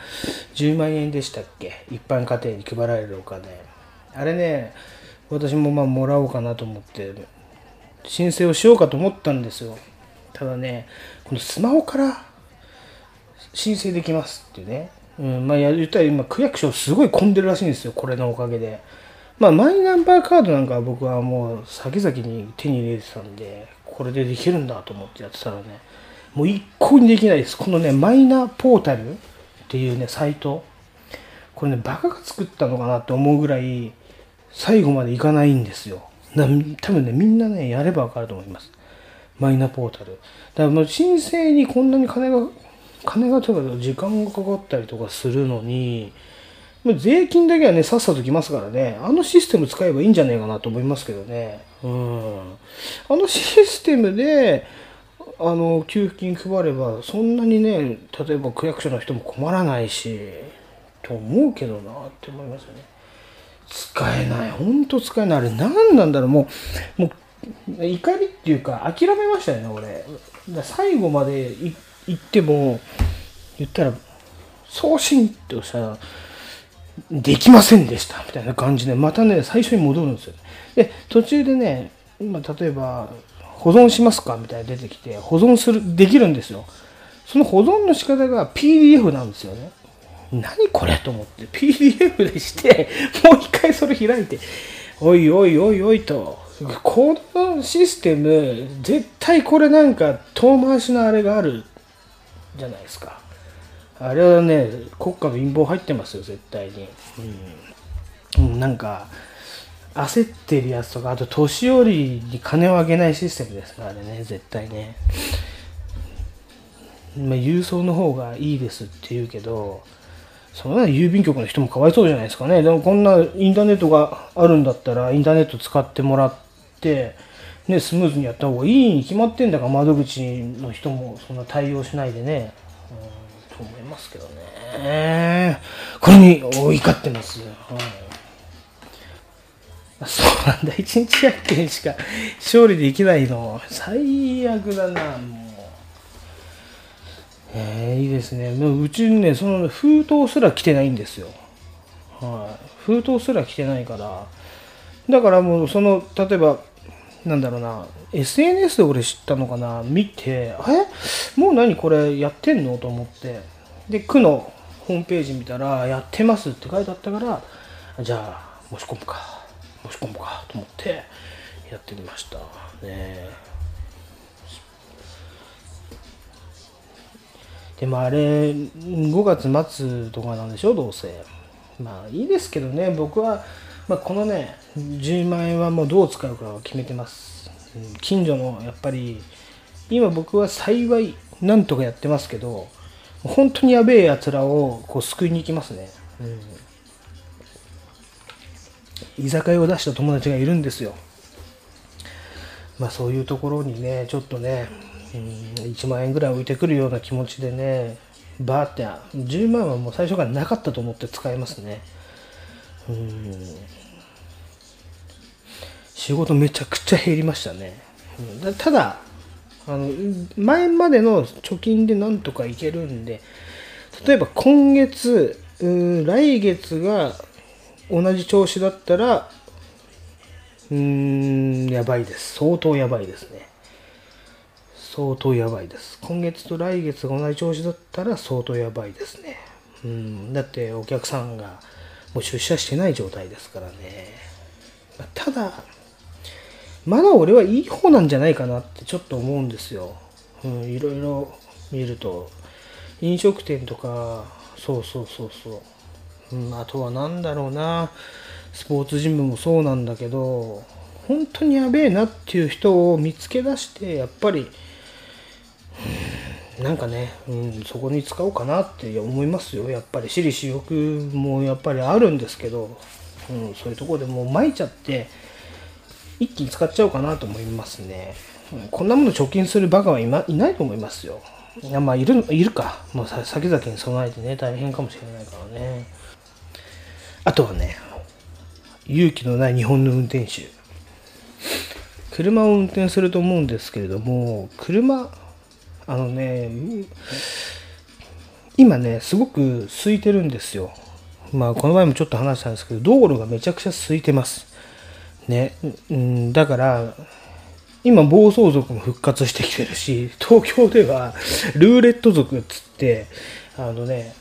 10万円でしたっけ？一般家庭に配られるお金。あれね私もまあもらおうかなと思って申請をしようかと思ったんですよ。ただねこのスマホから申請できますっていうね、うん、まあ言ったら今区役所すごい混んでるらしいんですよ。これのおかげで。まあマイナンバーカードなんかは僕はもう先々に手に入れてたんでこれでできるんだと思ってやってたらねもう一向にできないです。このねマイナポータルっていうねサイト。これねバカが作ったのかなって思うぐらい最後までいかないんですよ。多分ねみんなねやればわかると思います。マイナポータル。だからもう申請にこんなに金が金がとか時間がかかったりとかするのに税金だけはねさっさときますからね。あのシステム使えばいいんじゃないかなと思いますけどね。うん。あのシステムであの給付金配ればそんなにね例えば区役所の人も困らないしと思うけどなって思いますよね。使えない。本当使えない。あれ何なんだろう。もうもう怒りっていうか諦めましたよね俺。最後までい行っても言ったら送信ってしたらできませんでしたみたいな感じでまたね最初に戻るんですよで途中でね今例えば保存しますかみたいな出てきて保存するできるんですよ。その保存の仕方が PDF なんですよね。何これと思って PDF でしてもう一回それ開いておいおいおいおいとこのシステム絶対これなんか遠回しのあれがあるじゃないですか。あれはね国家の陰謀入ってますよ絶対に、うん。うん、なんか焦ってるやつとかあと年寄りに金をあげないシステムですからね絶対ね。まあ、郵送の方がいいですって言うけど、その郵便局の人もかわいそうじゃないですかね。でもこんなインターネットがあるんだったら、インターネット使ってもらって、ね、スムーズにやった方がいいに決まってんだから、窓口の人もそんな対応しないでね。うん、ますけどね。これにお怒ってます。はい。そうなんだ。一日やってんしか勝利できないの。最悪だな、もう。えー、いいですね。もううちにね、その封筒すら来てないんですよ。はい。封筒すら来てないから。だからもう、その、例えば、なんだろうな、SNS で俺知ったのかな、見て、えもう何これやってんの？と思って、で、区のホームページ見たら、やってますって書いてあったから、じゃあ、申し込むか、申し込むかと思って、やってみました。ねでもあれ、5月末とかなんでしょ、どうせ。まあいいですけどね、僕は、まあ、このね、10万円はもうどう使うかは決めてます。近所のやっぱり、今僕は幸い、なんとかやってますけど、本当にやべえやつらをこう救いに行きますね。うん居酒屋を出した友達がいるんですよ。まあそういうところにね、ちょっとね、うん、1万円ぐらい置いてくるような気持ちでね、バーって、10万はもう最初からなかったと思って使いますね。うん仕事めちゃくちゃ減りましたね。うんだただ、あの前までの貯金でなんとかいけるんで、例えば今月、うん来月が同じ調子だったら、うーん、やばいです。相当やばいですね。相当やばいです。今月と来月が同じ調子だったら相当やばいですね。うん、だってお客さんがもう出社してない状態ですからね。ただ、まだ俺はいい方なんじゃないかなってちょっと思うんですよ。うん、いろいろ見ると。飲食店とか、そうそうそうそう。うん、あとはなんだろうな。スポーツジムもそうなんだけど、本当にやべえなっていう人を見つけ出して、やっぱり、なんかね、うん、そこに使おうかなって思いますよ。やっぱり私利私欲もやっぱりあるんですけど、うん、そういうとこでもう撒いちゃって、一気に使っちゃおうかなと思いますね。こんなもの貯金するバカはい,、ま、いないと思いますよ。いや、まあ、いる、いるか。もう先々に備えてね、大変かもしれないからね。あとはね、勇気のない日本の運転手。車を運転すると思うんですけれども、車、あのね、今ね、すごく空いてるんですよ。まあ、この前もちょっと話したんですけど、道路がめちゃくちゃ空いてます。ね、うん、だから、今、暴走族も復活してきてるし、東京では、ルーレット族っつって、あのね、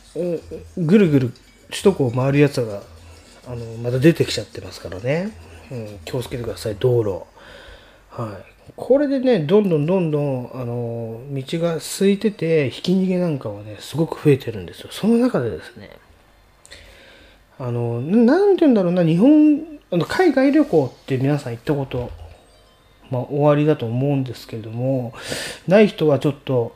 ぐるぐる首都高を回るやつが、あの、また出てきちゃってますからね。うん、気をつけてください、道路。はい。これでね、どんどんどんどん、あの、道が空いてて、ひき逃げなんかはね、すごく増えてるんですよ。その中でですね、あの、ななんて言うんだろうな、日本、あの海外旅行って皆さん行ったこと、まあ、終わりだと思うんですけれども、ない人はちょっと、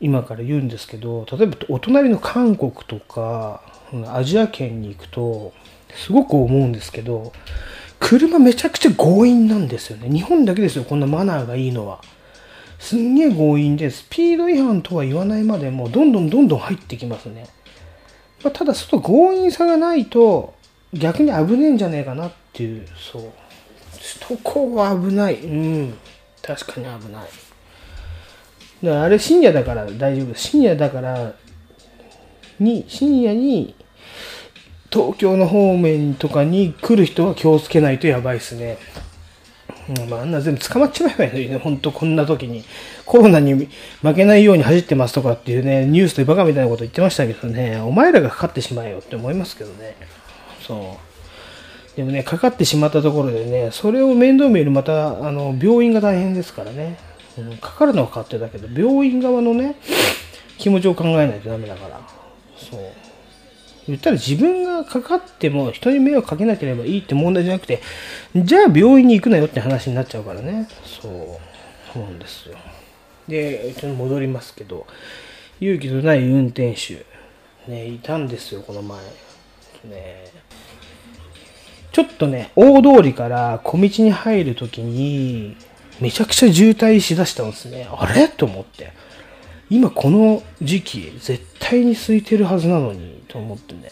今から言うんですけど、例えばお隣の韓国とか、アジア圏に行くと、すごく思うんですけど、車めちゃくちゃ強引なんですよね。日本だけですよ、こんなマナーがいいのは。すんげえ強引で、スピード違反とは言わないまでも、どんどんどんどん入ってきますね。まあ、ただ、その強引さがないと、逆に危ねえんじゃねえかなっていう、そう。首都高は危ない。うん。確かに危ない。だからあれ深夜だから大丈夫。深夜だから、に、深夜に、東京の方面とかに来る人は気をつけないとやばいですね。うん、まあ、あんな全部捕まっちまえばいいのにね、ほんとこんな時に。コロナに負けないように走ってますとかっていうね、ニュースでバカみたいなこと言ってましたけどね、お前らがかかってしまえよって思いますけどね。そう。でもね、かかってしまったところでね、それを面倒見るまた、あの、病院が大変ですからね。うん、かかるのはかかってだけど、病院側のね、気持ちを考えないとダメだから。そう。言ったら自分がかかっても人に迷惑かけなければいいって問題じゃなくて、じゃあ病院に行くなよって話になっちゃうからね。そう。そうなんですよ。で、ちょっと戻りますけど、勇気のない運転手、ね、いたんですよ、この前。ね、ちょっとね、大通りから小道に入るときに、めちゃくちゃ渋滞しだしたんですね。あれ？と思って。今この時期、絶対に空いてるはずなのに、と思ってね。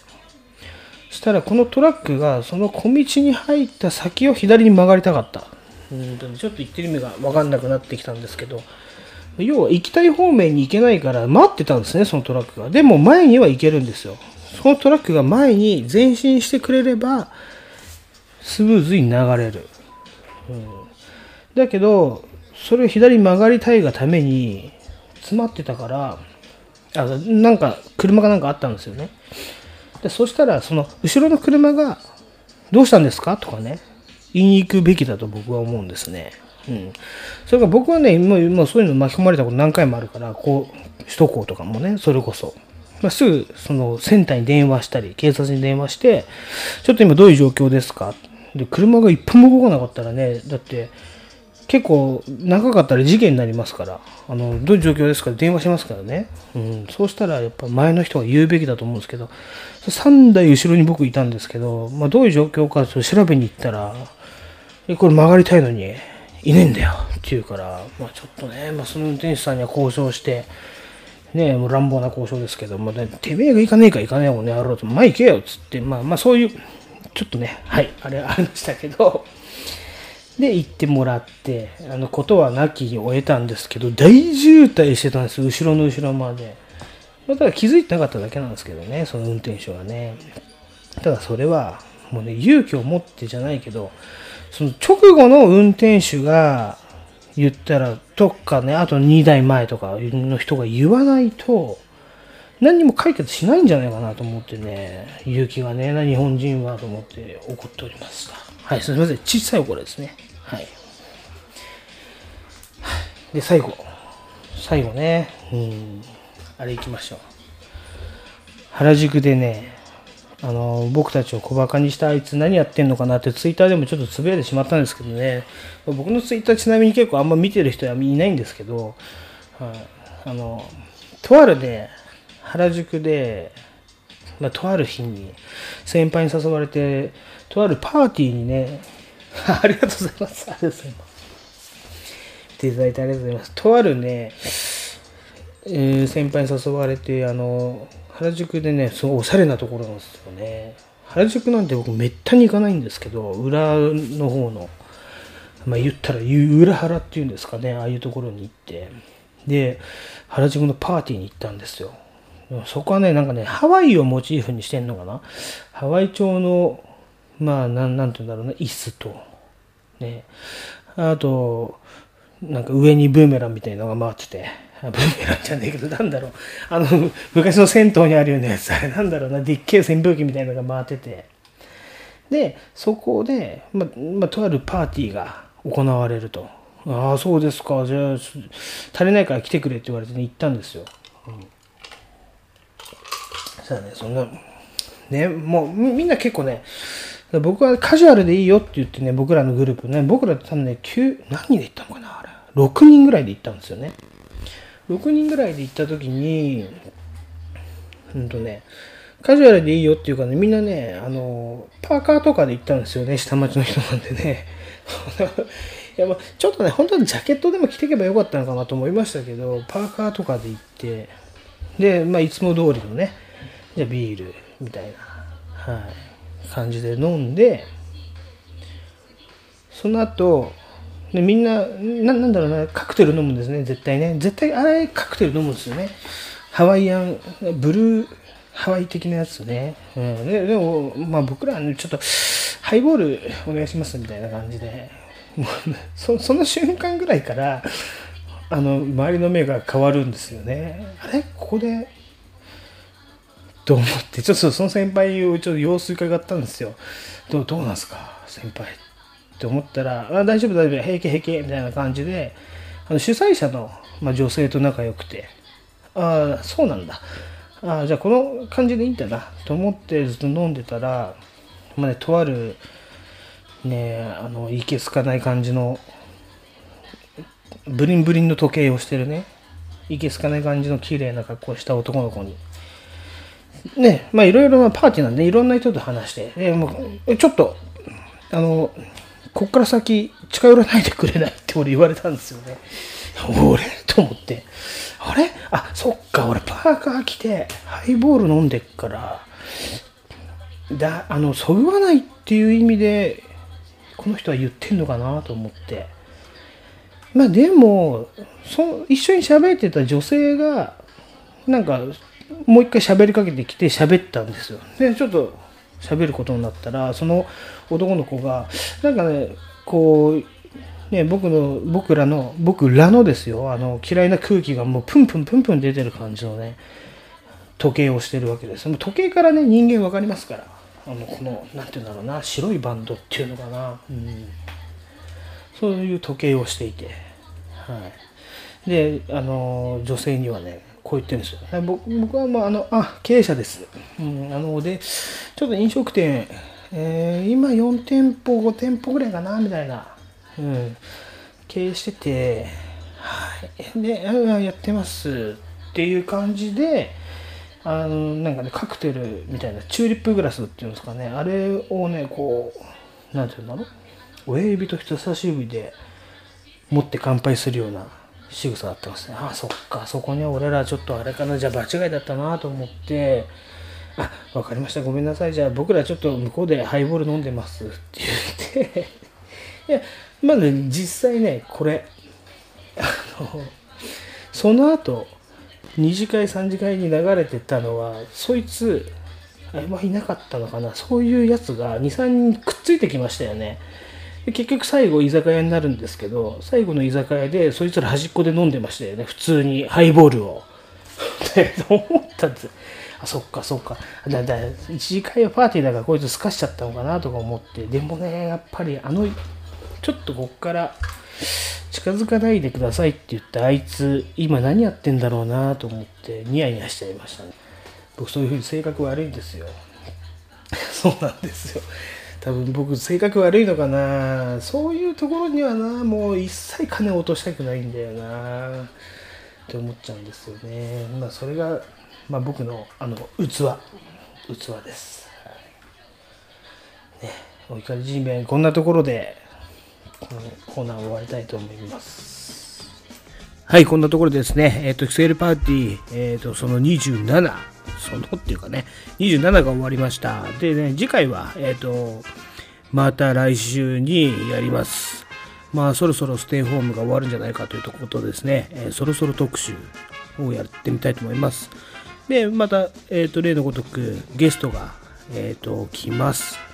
そしたらこのトラックがその小道に入った先を左に曲がりたかった。うんとね、ちょっと言ってる意味が分かんなくなってきたんですけど、要は行きたい方面に行けないから待ってたんですね、そのトラックが。でも前には行けるんですよ。そのトラックが前に前進してくれれば、スムーズに流れる。うんだけど、それを左曲がりたいがために、詰まってたから、あなんか車がなんかあったんですよね。でそしたら、その後ろの車が、どうしたんですか？とかね、言いに行くべきだと僕は思うんですね。うん。それから僕はね、もうもうそういうの巻き込まれたこと何回もあるから、こう、首都高とかもね、それこそ。まあ、すぐ、その、センターに電話したり、警察に電話して、ちょっと今どういう状況ですか？で、車が一分も動かなかったらね、だって、結構長かったら事件になりますから、あの、どういう状況ですか電話しますからね。うん、そうしたらやっぱ前の人が言うべきだと思うんですけど、3台後ろに僕いたんですけど、まあどういう状況かちょっと調べに行ったら、これ曲がりたいのに、いねえんだよって言うから、まあちょっとね、まあその運転手さんには交渉して、ねもう乱暴な交渉ですけど、まあ、てめえが行かねえか行かねえもんね、やろうと、まあ行けよっつって、まあまあそういう、ちょっとね、はい、あれありましたけど、で、行ってもらって、あの、ことはなきに終えたんですけど、大渋滞してたんです後ろの後ろまで。まあただ気づいてなかっただけなんですけどね、その運転手はね。ただそれは、もうね、勇気を持ってじゃないけど、その直後の運転手が言ったら、とかね、あと2台前とかの人が言わないと、何にも解決しないんじゃないかなと思ってね、勇気がねな、日本人はと思って怒っておりました。はい、すみません。小さい怒りですね。はい。で、最後。最後ね。うん。あれ行きましょう。原宿でね、あの、僕たちを小馬鹿にしたあいつ何やってんのかなってツイッターでもちょっとつぶやいてしまったんですけどね。僕のツイッターちなみに結構あんま見てる人はいないんですけど、はい、あの、とあるね、原宿で、まあ、とある日に先輩に誘われて、とあるパーティーにね、ありがとうございます。ありがとうございます。見ていただいてありがとうございます。とあるね、えー先輩に誘われて、あの、原宿でね、すごいおしゃれなところなんですよね。原宿なんて僕めったに行かないんですけど、裏の方の、まあ言ったら裏原っていうんですかね、ああいうところに行って、で、原宿のパーティーに行ったんですよ。そこはね、なんかね、ハワイをモチーフにしてんのかな？ハワイ調の、まあ、なん、なんて言うんだろうな、椅子と、ね、あと、なんか上にブーメランみたいなのが回ってて、ブーメランじゃねえけど、なんだろう、あの、昔の銭湯にあるようなやつ、あれなんだろうな、でっけえ扇風機みたいなのが回ってて、で、そこで、まあ、まあ、とあるパーティーが行われると。ああ、そうですか。じゃあ、足りないから来てくれって言われてね、行ったんですよ。うんそしたらね、そんな、ね、もうみんな結構ね、僕はカジュアルでいいよって言ってね、僕らのグループね、僕ら多分ね、9、何人で行ったのかなあれ。6人ぐらいで行ったんですよね。6人ぐらいで行った時に、うんとね、カジュアルでいいよっていうかね、みんなね、あの、パーカーとかで行ったんですよね、下町の人なんでね。いやまあ、ちょっとね、本当はジャケットでも着ていけばよかったのかなと思いましたけど、パーカーとかで行って、で、まあ、いつも通りのね、じゃあビールみたいな、はい、感じで飲んで、その後、でみんなな、なんだろうな、カクテル飲むんですね、絶対ね。絶対あれカクテル飲むんですよね。ハワイアン、ブルー、ハワイ的なやつね。うん、ででも、まあ僕らはね、ちょっと、ハイボールお願いしますみたいな感じで、もうそその瞬間ぐらいから、あの、周りの目が変わるんですよね。あれ？ここで、と思って、ちょっとその先輩をちょっと様子伺ったんですよ。どうどうなんすか、先輩。って思ったら、あ大丈夫大丈夫、平気平気、みたいな感じで、あの主催者の、まあ、女性と仲良くて、ああ、そうなんだ。ああ、じゃあこの感じでいいんだな、と思ってずっと飲んでたら、まあね、とある、ね、あの、いけすかない感じの、ブリンブリンの時計をしてるね、いけすかない感じの綺麗な格好をした男の子に、ね、まあいろいろなパーティーなんで、いろんな人と話して、でもうちょっと、あの、こっから先近寄らないでくれないって俺言われたんですよね。俺？と思って。あれ？あ、そっか、俺パーカー着て、ハイボール飲んでっから、だ、あの、そぐわないっていう意味で、この人は言ってんのかなと思って。まあでも、そ一緒に喋ってた女性が、なんか、もう一回喋りかけてきて喋ったんですよ。で、ちょっと喋ることになったら、その男の子が、なんかね、こう、ね、僕の、僕らの、僕らのですよ、あの、嫌いな空気がもうプンプンプンプン出てる感じのね、時計をしてるわけです。もう時計からね、人間わかりますから。あの、この、なんていうんだろうな、白いバンドっていうのかな。うん。そういう時計をしていて。はい。で、あの、女性にはね、こう言ってるんですよ。はい僕僕はもう、あの、あ、経営者です。うん、あの、で、ちょっと飲食店、えー今4店舗、5店舗ぐらいかな、みたいな。うん。経営してて、はい。で、やってますっていう感じで、あの、なんかね、カクテルみたいな、チューリップグラスっていうんですかね、あれをね、こう、なんていうんだろう、親指と人差し指で持って乾杯するような仕草だったんですね。あ、そっか、そこに俺らちょっとあれかな、じゃあ場違いだったなと思って、あ、わかりました、ごめんなさい、じゃあ僕らちょっと向こうでハイボール飲んでますって言って、いや、まだ、ね、実際ね、これ、あの、その後、二次会、三次会に流れてたのは、そいつ、あれはいなかったのかな、そういうやつが2、3人くっついてきましたよね。結局最後居酒屋になるんですけど、最後の居酒屋でそいつら端っこで飲んでましたよね、普通にハイボールを。で、思ったんです？あ、そっかそっか。だ、だ、一次会はパーティーだからこいつすかしちゃったのかなとか思って、でもね、やっぱりあの、ちょっとこっから近づかないでくださいって言ったあいつ、今何やってんだろうなと思ってニヤニヤしちゃいましたね。僕そういうふうに性格悪いんですよ。そうなんですよ。多分僕性格悪いのかな。そういうところにはな。もう一切金を落としたくないんだよな。って思っちゃうんですよね。まあそれが、まあ、僕のあの器。器です、はい。ね、お怒り G メンこんなところでこのコーナー終わりたいと思います。はい、こんなところですね、えっ、と、セールパーティー、えっ、と、その27、そのっていうかね、27が終わりました。でね、次回は、えっ、と、また来週にやります。まあ、そろそろステイホームが終わるんじゃないかというとことですね、えーそろそろ特集をやってみたいと思います。で、また、えっ、と、例のごとくゲストが、えっ、と、来ます。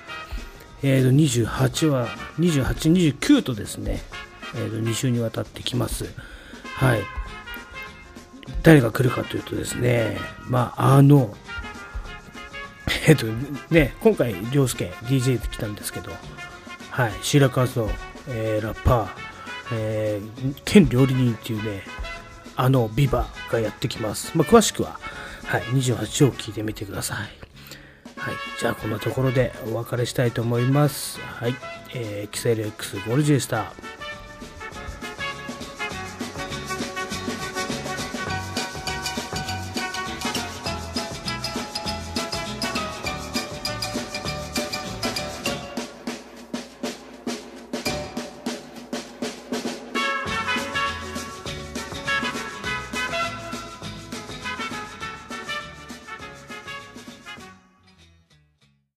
えー、と28は28、29とですね、えー、と2週にわたってきます。はい。誰が来るかというとですね、まあ、あの、えっ、とね、今回、涼介 DJ で来たんですけど、はい、白川の、えーラッパー、えー兼料理人っていうね、あのビバがやってきます。まあ、詳しくは、はい、28を聞いてみてください。はい、じゃあこんなところでお別れしたいと思います。はい、えー、キセル X ゴルジでした。